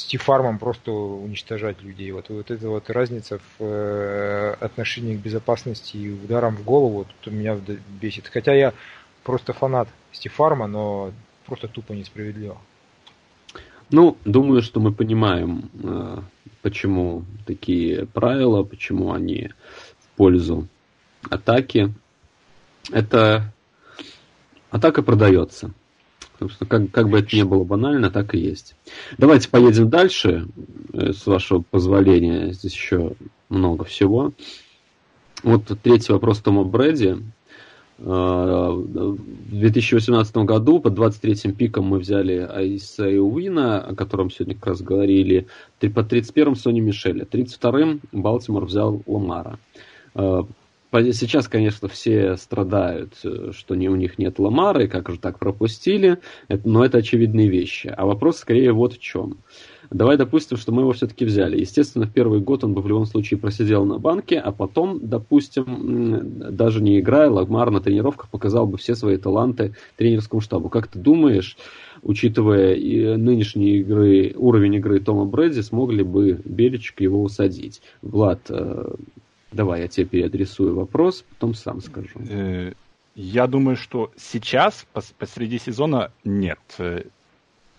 стифармом просто уничтожать людей. Вот, вот эта вот разница в э, отношении к безопасности и ударам в голову тут меня бесит. Хотя я просто фанат стифарма, но просто тупо несправедливо. Ну, думаю, что мы понимаем, э, почему такие правила, почему они в пользу атаки. Это атака продается. Собственно, как, как бы это ни было банально, так и есть. Давайте поедем дальше, э, с вашего позволения. Здесь еще много всего. Вот третий вопрос Тома Брэди. Э, в 2018 году под 23-м пиком мы взяли Айса Уина, о котором сегодня как раз говорили. Под 31-м Сони Мишеля. 32-м Балтимор взял Ламара. Сейчас, конечно, все страдают, э, что не, у них нет Ламары, как же так пропустили, это, но это очевидные вещи. А вопрос скорее вот в чем. Давай допустим, что мы его все-таки взяли. Естественно, в первый год он бы в любом случае просидел на банке, а потом, допустим, даже не играя, Лагмар на тренировках показал бы все свои таланты тренерскому штабу. Как ты думаешь, учитывая и нынешние игры, уровень игры Тома Брэди, смогли бы Беличек его усадить? Влад, э, Давай, я тебе переадресую вопрос, потом сам скажу. Э, я думаю, что сейчас, посреди сезона, нет. Э,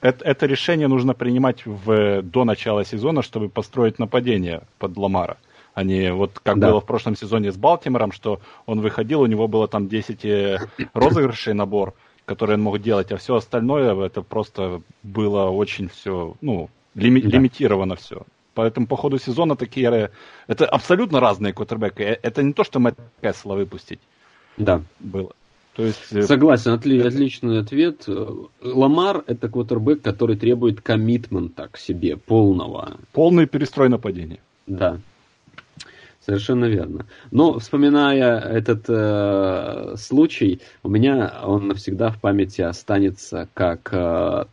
это, это решение нужно принимать в, до начала сезона, чтобы построить нападение под Ламара. А не вот как да. было в прошлом сезоне с Балтимором, что он выходил, у него было там 10 э, розыгрышей набор, которые он мог делать, а все остальное это просто было очень все, ну, лими- да. лимитировано все. Поэтому по ходу сезона такие... Это абсолютно разные квотербеки. Э, это не то, что Мэтт Кэссела выпустить. Да. Было. То есть... Э, Согласен, отли, отличный ответ. Ламар – это квотербек, который требует коммитмента к себе полного. Полный перестрой нападения. Да. Совершенно верно. Но вспоминая этот э, случай, у меня он навсегда в памяти останется как э,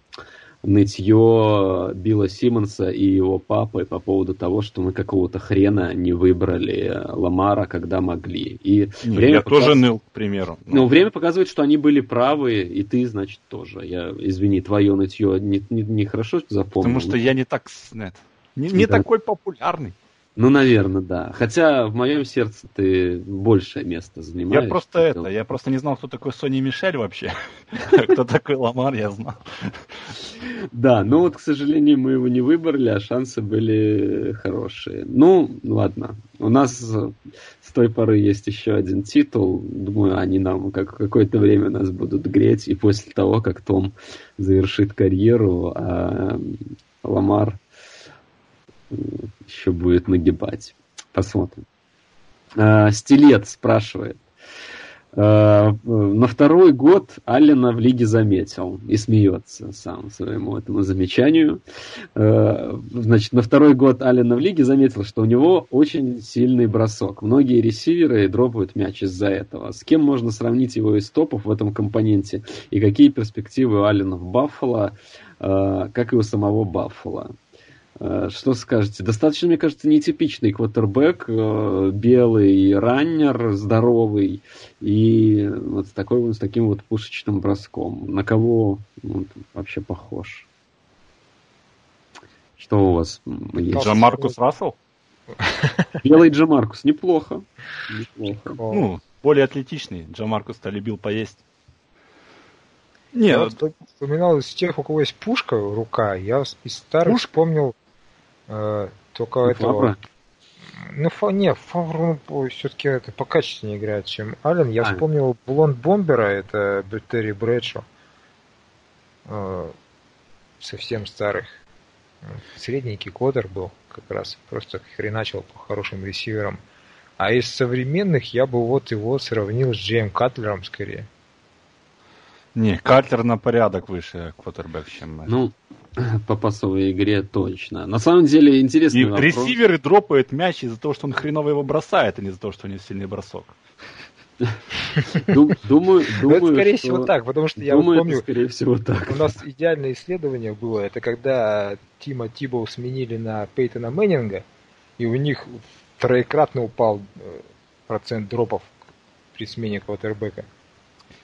нытье Билла Симмонса и его папы по поводу того, что мы какого-то хрена не выбрали Ламара, когда могли. И не, время я показ... тоже ныл, к примеру. Но... Ну, время показывает, что они были правы, и ты, значит, тоже. Я, извини, твое нытье не, не, не хорошо запомнил. Потому что я не так... Нет, не, не да. такой популярный. Ну, наверное, да. Хотя в моем сердце ты большее место занимаешь. Я просто это, я просто не знал, кто такой Сони Мишель вообще. [laughs] Кто такой Ламар, я знал. Да, но вот, к сожалению, мы его не выбрали, а шансы были хорошие. Ну, ладно. У нас с той поры есть еще один титул. Думаю, они нам как какое-то время нас будут греть. И после того, как Том завершит карьеру, а Ламар еще будет нагибать. Посмотрим. А, Стилет спрашивает. Э, на второй год Аллена в лиге заметил и смеется сам своему этому замечанию. Э, значит, на второй год Аллена в лиге заметил, что у него очень сильный бросок. Многие ресиверы дропают мяч из-за этого. С кем можно сравнить его из топов в этом компоненте? И какие перспективы у Аллена в Баффало, как и у самого Баффало? Э, что скажете? Достаточно, мне кажется, нетипичный квотербек, э, белый раннер, здоровый, и вот с, такой, с таким вот пушечным броском. На кого он вообще похож? Что у вас есть? Джамаркус Рассел? Белый Джамаркус, неплохо. неплохо. Ну, более атлетичный. Джамаркус-то любил поесть. Не, я вот вспоминал из тех, у кого есть пушка, рука, я из старых Пуш? вспомнил Э, только ну, этого... Ну, фа... не, Фавр все-таки это покачественнее играет, чем Аллен. Я а. вспомнил Блонд Бомбера, это Терри Брэдшо. Э, совсем старых. Средненький кодер был как раз. Просто хреначил по хорошим ресиверам. А из современных я бы вот его сравнил с Джейм Катлером скорее. Не, Катлер на порядок выше квотербек, чем... Ну, [clears throat] по пасовой игре точно. На самом деле интересный И вопрос. ресиверы дропают мяч из-за того, что он хреново его бросает, а не из-за того, что у него сильный бросок. [laughs] Думаю, [laughs] думаю, это скорее что... всего так, потому что я думаю, помню, скорее всего так. У нас идеальное исследование было, это когда Тима Тибоу сменили на Пейтона Мэннинга, и у них троекратно упал э, процент дропов при смене квотербека.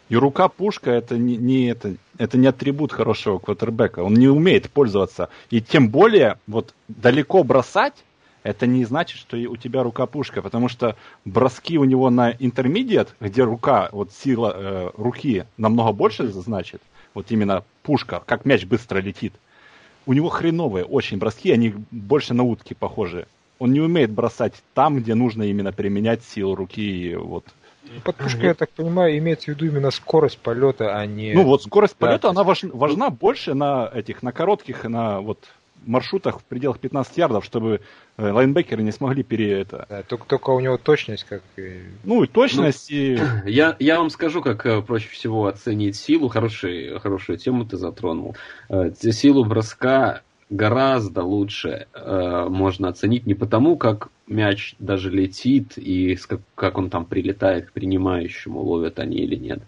И рука пушка это не, не это, это не атрибут хорошего квотербека. Он не умеет пользоваться. И тем более, вот далеко бросать, это не значит, что у тебя рука пушка, потому что броски у него на интермедиат, где рука, вот сила э, руки намного больше значит, вот именно пушка, как мяч быстро летит, у него хреновые очень броски, они больше на утки похожи. Он не умеет бросать там, где нужно именно применять силу руки, вот под пушкой, я так понимаю, имеется в виду именно скорость полета, а не... Ну вот скорость полета, да, она важна, важна больше на этих, на коротких, на вот маршрутах в пределах 15 ярдов, чтобы э, лайнбекеры не смогли пере это. Да, только, только у него точность как. Ну и точность ну, и. [clears throat] Я, я вам скажу, как э, проще всего оценить силу. Хороший, хорошую тему ты затронул. Э, силу броска гораздо лучше э, можно оценить не потому, как мяч даже летит и как, он там прилетает к принимающему, ловят они или нет,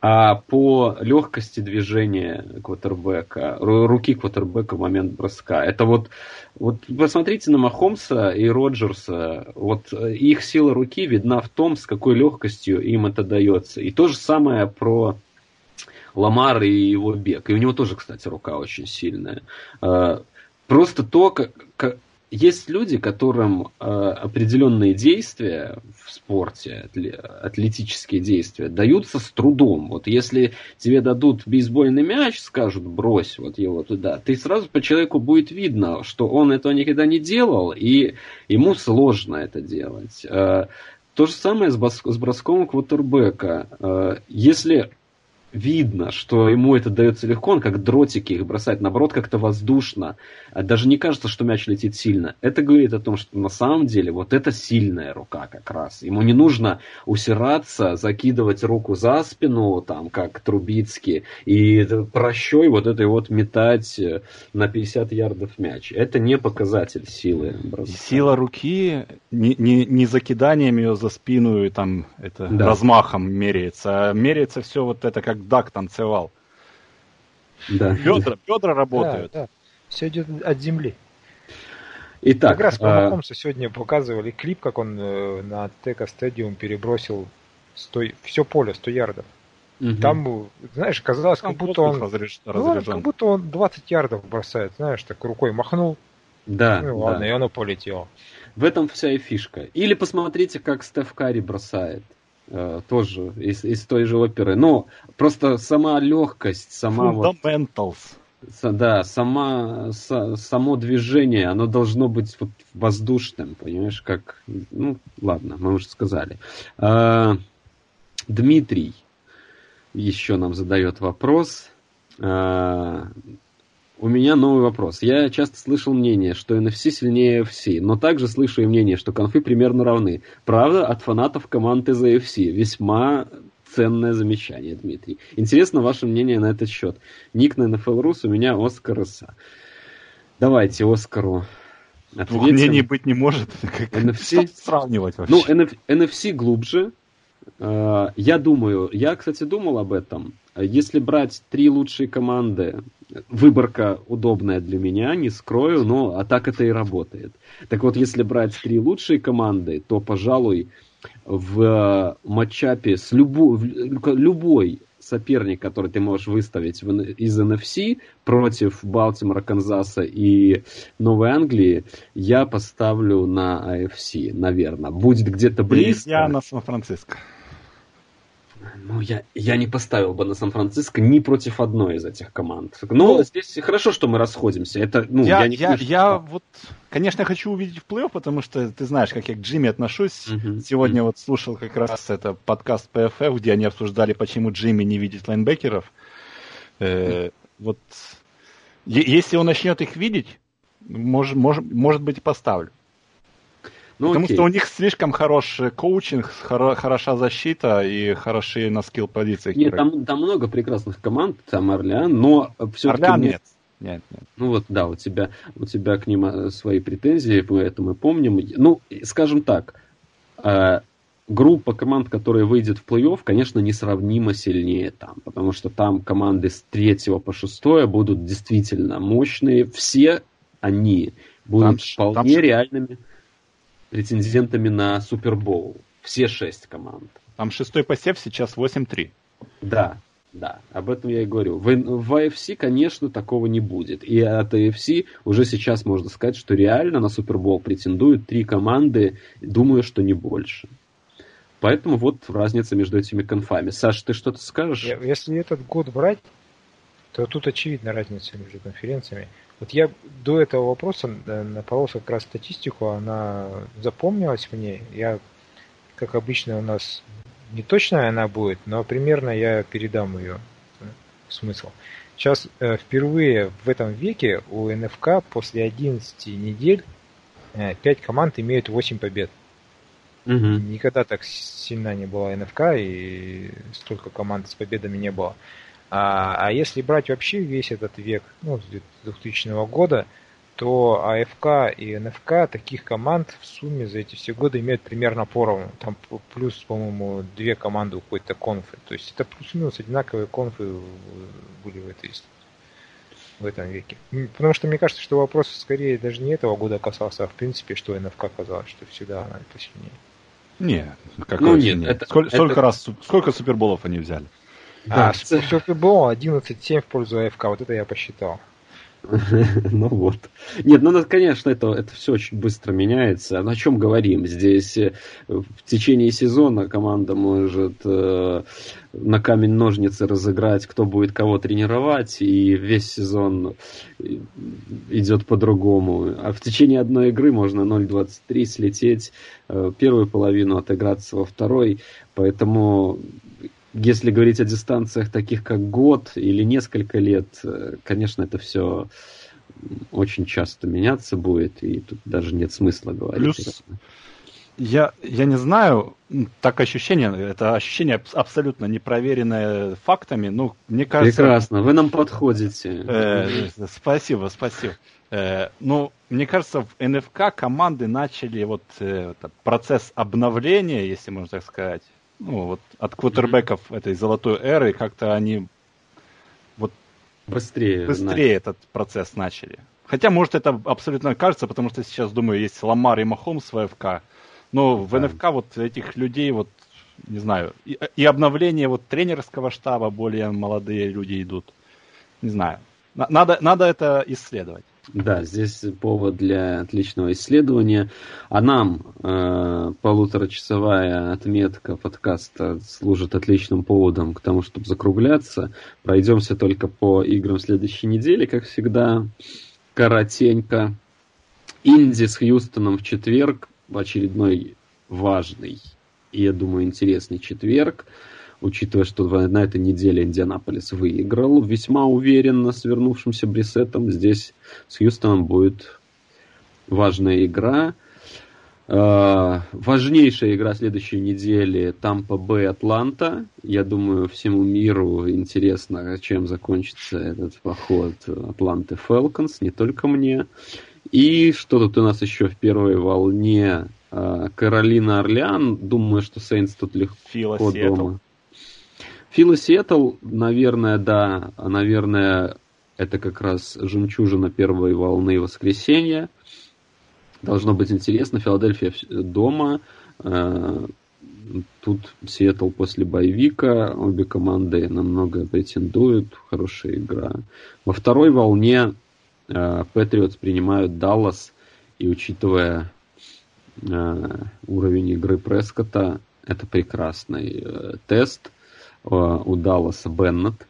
а по легкости движения квотербека, руки квотербека в момент броска. Это вот, вот посмотрите на Махомса и Роджерса, вот их сила руки видна в том, с какой легкостью им это дается. И то же самое про Ламар и его бег. И у него тоже, кстати, рука очень сильная. А, просто то, как есть люди, которым э, определенные действия в спорте, атлетические действия, даются с трудом. Вот если тебе дадут бейсбольный мяч, скажут, брось вот его туда, ты сразу по человеку будет видно, что он этого никогда не делал, и ему сложно это делать. Э, то же самое с, с броском квотербека. Э, если видно, что ему это дается легко, он как дротики их бросает, наоборот, как-то воздушно. А даже не кажется, что мяч летит сильно. Это говорит о том, что на самом деле вот это сильная рука как раз. Ему не нужно усираться, закидывать руку за спину, там, как Трубицкий, и прощой вот этой вот метать э, на 50 ярдов мяч. Это не показатель силы броска. Сила руки не, не, не закиданием ее за спину и там это да. размахом меряется, а меряется все вот это как Дак танцевал. Да. Бедра, бедра работают. Да, да. Все идет от земли. Итак, как раз по а... сегодня показывали клип, как он э, на Тека Стадиум перебросил 100, все поле 100 ярдов. Угу. Там, знаешь, казалось, как будто он, разряж, ну, как будто он 20 ярдов бросает, знаешь, так рукой махнул. Да. Ну ладно, да. и оно полетело. В этом вся и фишка. Или посмотрите, как Стеф Карри бросает. Э, тоже из, из той же оперы. Но просто сама легкость, сама Fundamentals. Вот, да, сама, с, само движение, оно должно быть вот воздушным, понимаешь, как, ну, ладно, мы уже сказали. А, Дмитрий еще нам задает вопрос. А, у меня новый вопрос. Я часто слышал мнение, что NFC сильнее FC, но также слышу и мнение, что конфы примерно равны. Правда, от фанатов команд из AFC. Весьма ценное замечание, Дмитрий. Интересно ваше мнение на этот счет. Ник на NFL Рус, у меня Оскар Иса. Давайте Оскару ответим. Двух мнений быть не может. [laughs] Как NFC... [laughs] сравнивать вообще? Ну, NF... NFC глубже. А, я думаю, я, кстати, думал об этом. Если брать три лучшие команды, выборка удобная для меня, не скрою, но а так это и работает. Так вот, если брать три лучшие команды, то, пожалуй, в матчапе с любой, любой соперник, который ты можешь выставить из NFC против Балтимора, Канзаса и Новой Англии, я поставлю на AFC, наверное. Будет где-то близко. Я на Сан-Франциско. Ну, я, я не поставил бы на Сан-Франциско ни против одной из этих команд. Но ну, здесь хорошо, что мы расходимся. Это, ну, я, я, не я, я вот, конечно, хочу увидеть в плей потому что ты знаешь, как я к Джимми отношусь. Uh-huh. Сегодня uh-huh. вот слушал как раз это подкаст PFF, где они обсуждали, почему Джимми не видит лайнбекеров. Э, вот если он начнет их видеть, может, может, может быть, и поставлю. Ну, Потому окей. что у них слишком хороший коучинг, хоро, хороша защита и хорошие на скилл позициях. Нет, там, там много прекрасных команд, там Орлеан, но все-таки... Орлеан нет. Нет, нет. Ну вот, да, у тебя, у тебя к ним э, свои претензии, мы это мы помним. Ну, скажем так, э, группа команд, которая выйдет в плей-офф, конечно, несравнимо сильнее там, потому что там команды с третьего по шестое будут действительно мощные. Все они будут там, вполне там... реальными претендентами на Супербоул. Все шесть команд. Там шестой посев сейчас 8-3. Да, да, об этом я и говорю. В, в AFC, конечно, такого не будет. И от AFC уже сейчас можно сказать, что реально на Супербол претендуют три команды, думаю, что не больше. Поэтому вот разница между этими конфами. Саш, ты что-то скажешь? Если этот год брать, то тут очевидна разница между конференциями. Вот я до этого вопроса напоролся как раз статистику, она запомнилась мне. Я, как обычно, у нас не точная она будет, но примерно я передам ее э, смысл. Сейчас э, впервые в этом веке у НФК после 11 недель э, 5 команд имеют 8 побед. Угу. Никогда так сильно не было НФК и столько команд с победами не было. А, а если брать вообще весь этот век, ну, с 2000 года, то АФК и НФК таких команд в сумме за эти все годы имеют примерно поровну. Там плюс, по-моему, две команды у какой-то конфы. То есть это плюс-минус одинаковые конфы были в этой в этом веке. Потому что мне кажется, что вопрос скорее даже не этого года касался, а в принципе, что НФК казалось, что всегда она посильнее. Не, какой ну, нет, это, сколько, это... раз, сколько суперболов они взяли? Да, а, Супербол 11-7 в пользу АФК, вот это я посчитал. [laughs] Ну вот. Нет, ну, конечно, это, это все очень быстро меняется. На чем говорим? Здесь э, в течение сезона команда может э, на камень-ножницы разыграть, кто будет кого тренировать, и весь сезон идет по-другому. А в течение одной игры можно 0.23 слететь, э, первую половину отыграться во второй. Поэтому если говорить о дистанциях таких как год или несколько лет, э, конечно, это все очень часто меняться будет, и тут даже нет смысла говорить. Плюс, я, я не знаю, так ощущение, это ощущение абсолютно непроверенное фактами, ну, мне кажется... Прекрасно, вы нам подходите. Э, спасибо, спасибо. Э, ну, мне кажется, в НФК команды начали вот э, процесс обновления, если можно так сказать, ну, вот от квотербеков mm-hmm. этой золотой эры как-то они вот быстрее, быстрее этот процесс начали. Хотя, может, это абсолютно кажется, потому что сейчас, думаю, есть Ламар и Махомс в ФК. Но в да. НФК вот этих людей, вот, не знаю, и, и обновление вот тренерского штаба, более молодые люди идут. Не знаю. Надо, надо это исследовать. Да, здесь повод для отличного исследования. А нам э, полуторачасовая отметка подкаста служит отличным поводом к тому, чтобы закругляться. Пройдемся только по играм следующей недели, как всегда. Коротенько. Инди с Хьюстоном в четверг. В очередной важный и, я думаю, интересный четверг учитывая, что на этой неделе Индианаполис выиграл весьма уверенно с вернувшимся Брисетом. Здесь с Хьюстоном будет важная игра. Э, важнейшая игра следующей недели Тампа Б Атланта. Я думаю, всему миру интересно, чем закончится этот поход Атланты Фелконс, не только мне. И что тут у нас еще в первой волне? Э, Каролина Орлеан. Думаю, что Сейнс тут легко Фила дома. Сиэтл. Фила Сиэтл, наверное, да. Наверное, это как раз жемчужина первой волны воскресенья. Должно быть интересно. Филадельфия дома. Э, тут Сиэтл после боевика. Обе команды намного претендуют. Хорошая игра. Во второй волне Patriots принимают Даллас. И учитывая э, уровень игры Прескота, это прекрасный э, тест. У Далласа Беннет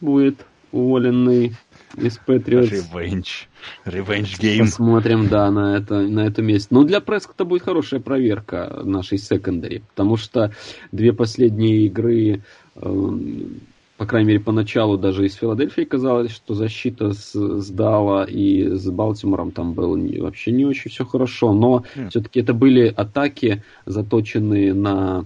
будет уволенный из Patriots. Revenge. Revenge game. Посмотрим, да, на это, на это месте. Но для Прескота будет хорошая проверка нашей secondary, потому что две последние игры, э, по крайней мере, поначалу даже из Филадельфии казалось, что защита с, сдала, и с Балтимором там было не, вообще не очень все хорошо, но mm. все-таки это были атаки, заточенные на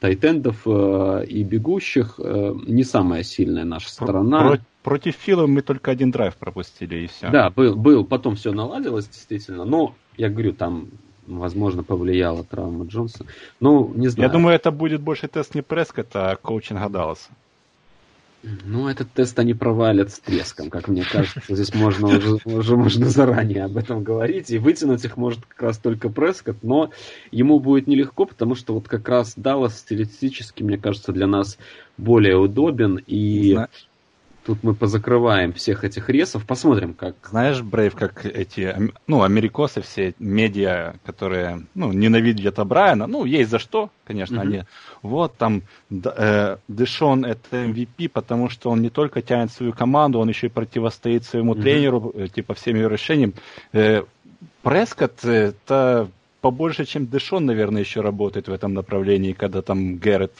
тайтендов э, и бегущих, э, не самая сильная наша сторона. Про, Против Фила мы только один драйв пропустили, и все. Да, был, был. Потом все наладилось, действительно. Но, я говорю, там, возможно, повлияла травма Джонса. Ну, не знаю. Я думаю, это будет больше тест не Прескота, а коучинга Далласа. Ну, этот тест они провалят с треском, как мне кажется. Здесь можно уже, уже можно заранее об этом говорить. И вытянуть их может как раз только Прескот, но ему будет нелегко, потому что вот как раз Даллас стилистически, мне кажется, для нас более удобен. И Знаешь, Тут мы позакрываем всех этих ресов, посмотрим, как... Знаешь, Брейв, как эти, ну, америкосы, все медиа, которые, ну, ненавидят Брайана, ну, есть за что, конечно, mm-hmm. они... Вот, там, э, Дэшон это MVP, потому что он не только тянет свою команду, он еще и противостоит своему mm-hmm. тренеру, э, типа, всем его решениям. Э, Прескотт, это побольше, чем Дэшон, наверное, еще работает в этом направлении, когда там Гэррет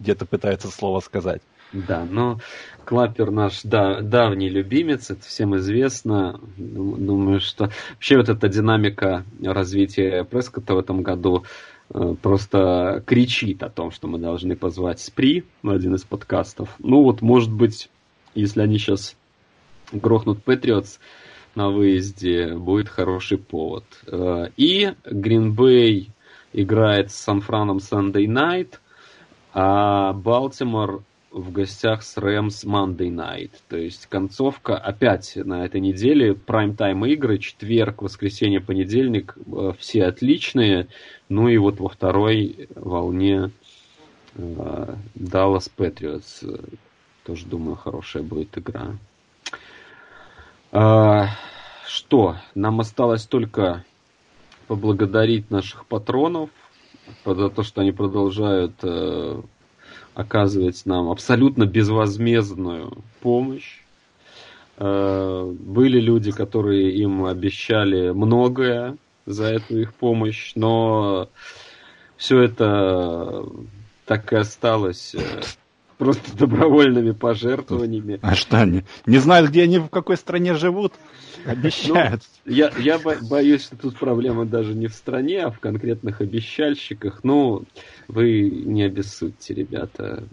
где-то пытается слово сказать. Да, но Клаппер наш да, давний любимец, это всем известно. Думаю, что вообще вот эта динамика развития Прескота в этом году э, просто кричит о том, что мы должны позвать Спри в один из подкастов. Ну вот, может быть, если они сейчас грохнут Патриотс на выезде, будет хороший повод. Э, и Гринбей играет с Сан-Франом Sunday Night, а Балтимор в гостях с Рэмс Monday Night. То есть концовка опять на этой неделе. Прайм-тайм игры, четверг, воскресенье, понедельник. Э, все отличные. Ну и вот во второй волне э, Dallas Patriots. Тоже, думаю, хорошая будет игра. А, что? Нам осталось только поблагодарить наших патронов за то, что они продолжают оказывать нам абсолютно безвозмездную помощь. Э, были люди, которые им обещали многое за эту их помощь, но все это так и осталось э, просто добровольными пожертвованиями. А что они? Не знают, где они, в какой стране живут? Обещают. Ну, я, я боюсь, что тут проблема даже не в стране, а в конкретных обещальщиках. Ну, вы не обессудьте, ребята.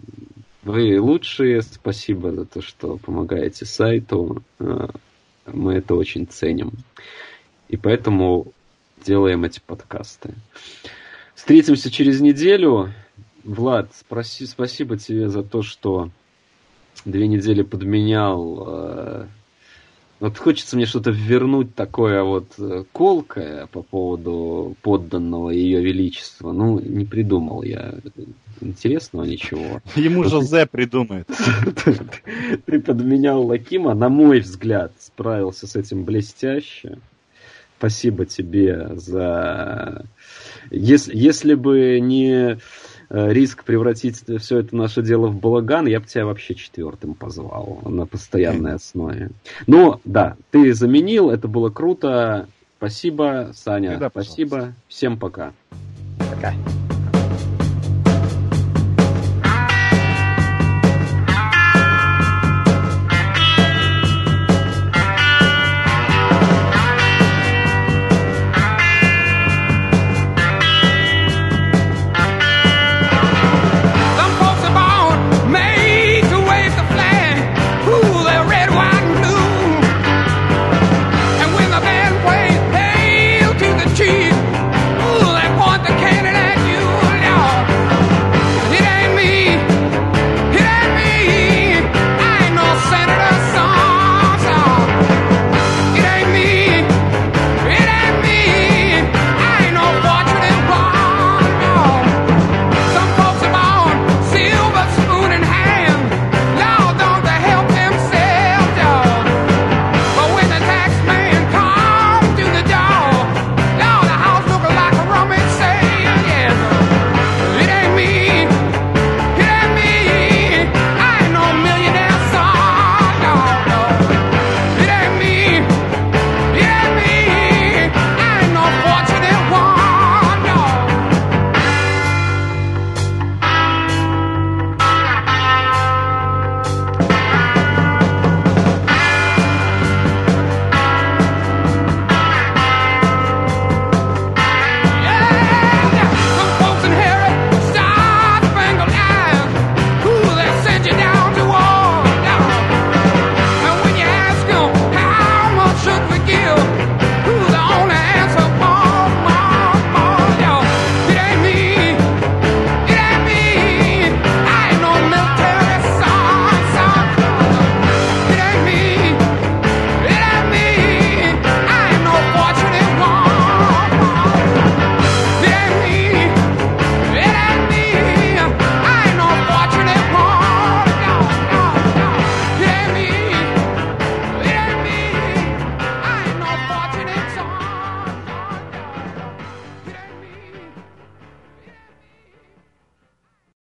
Вы лучшие. Спасибо за то, что помогаете сайту. А, мы это очень ценим. И поэтому делаем эти подкасты. Встретимся через неделю. Влад, спроси, спасибо тебе за то, что две недели подменял э, вот хочется мне что-то вернуть такое вот э, колкое по поводу подданного ее величества. Ну, не придумал я интересного ничего. Ему Жозе придумает. [laughs] Ты подменял Лакима, на мой взгляд, справился с этим блестяще. Спасибо тебе за... Если, если бы не риск превратить все это наше дело в балаган, я бы тебя вообще четвертым позвал на постоянной основе. Но да, ты заменил, это было круто. Спасибо, Саня. Всегда, спасибо. Всем пока. Пока.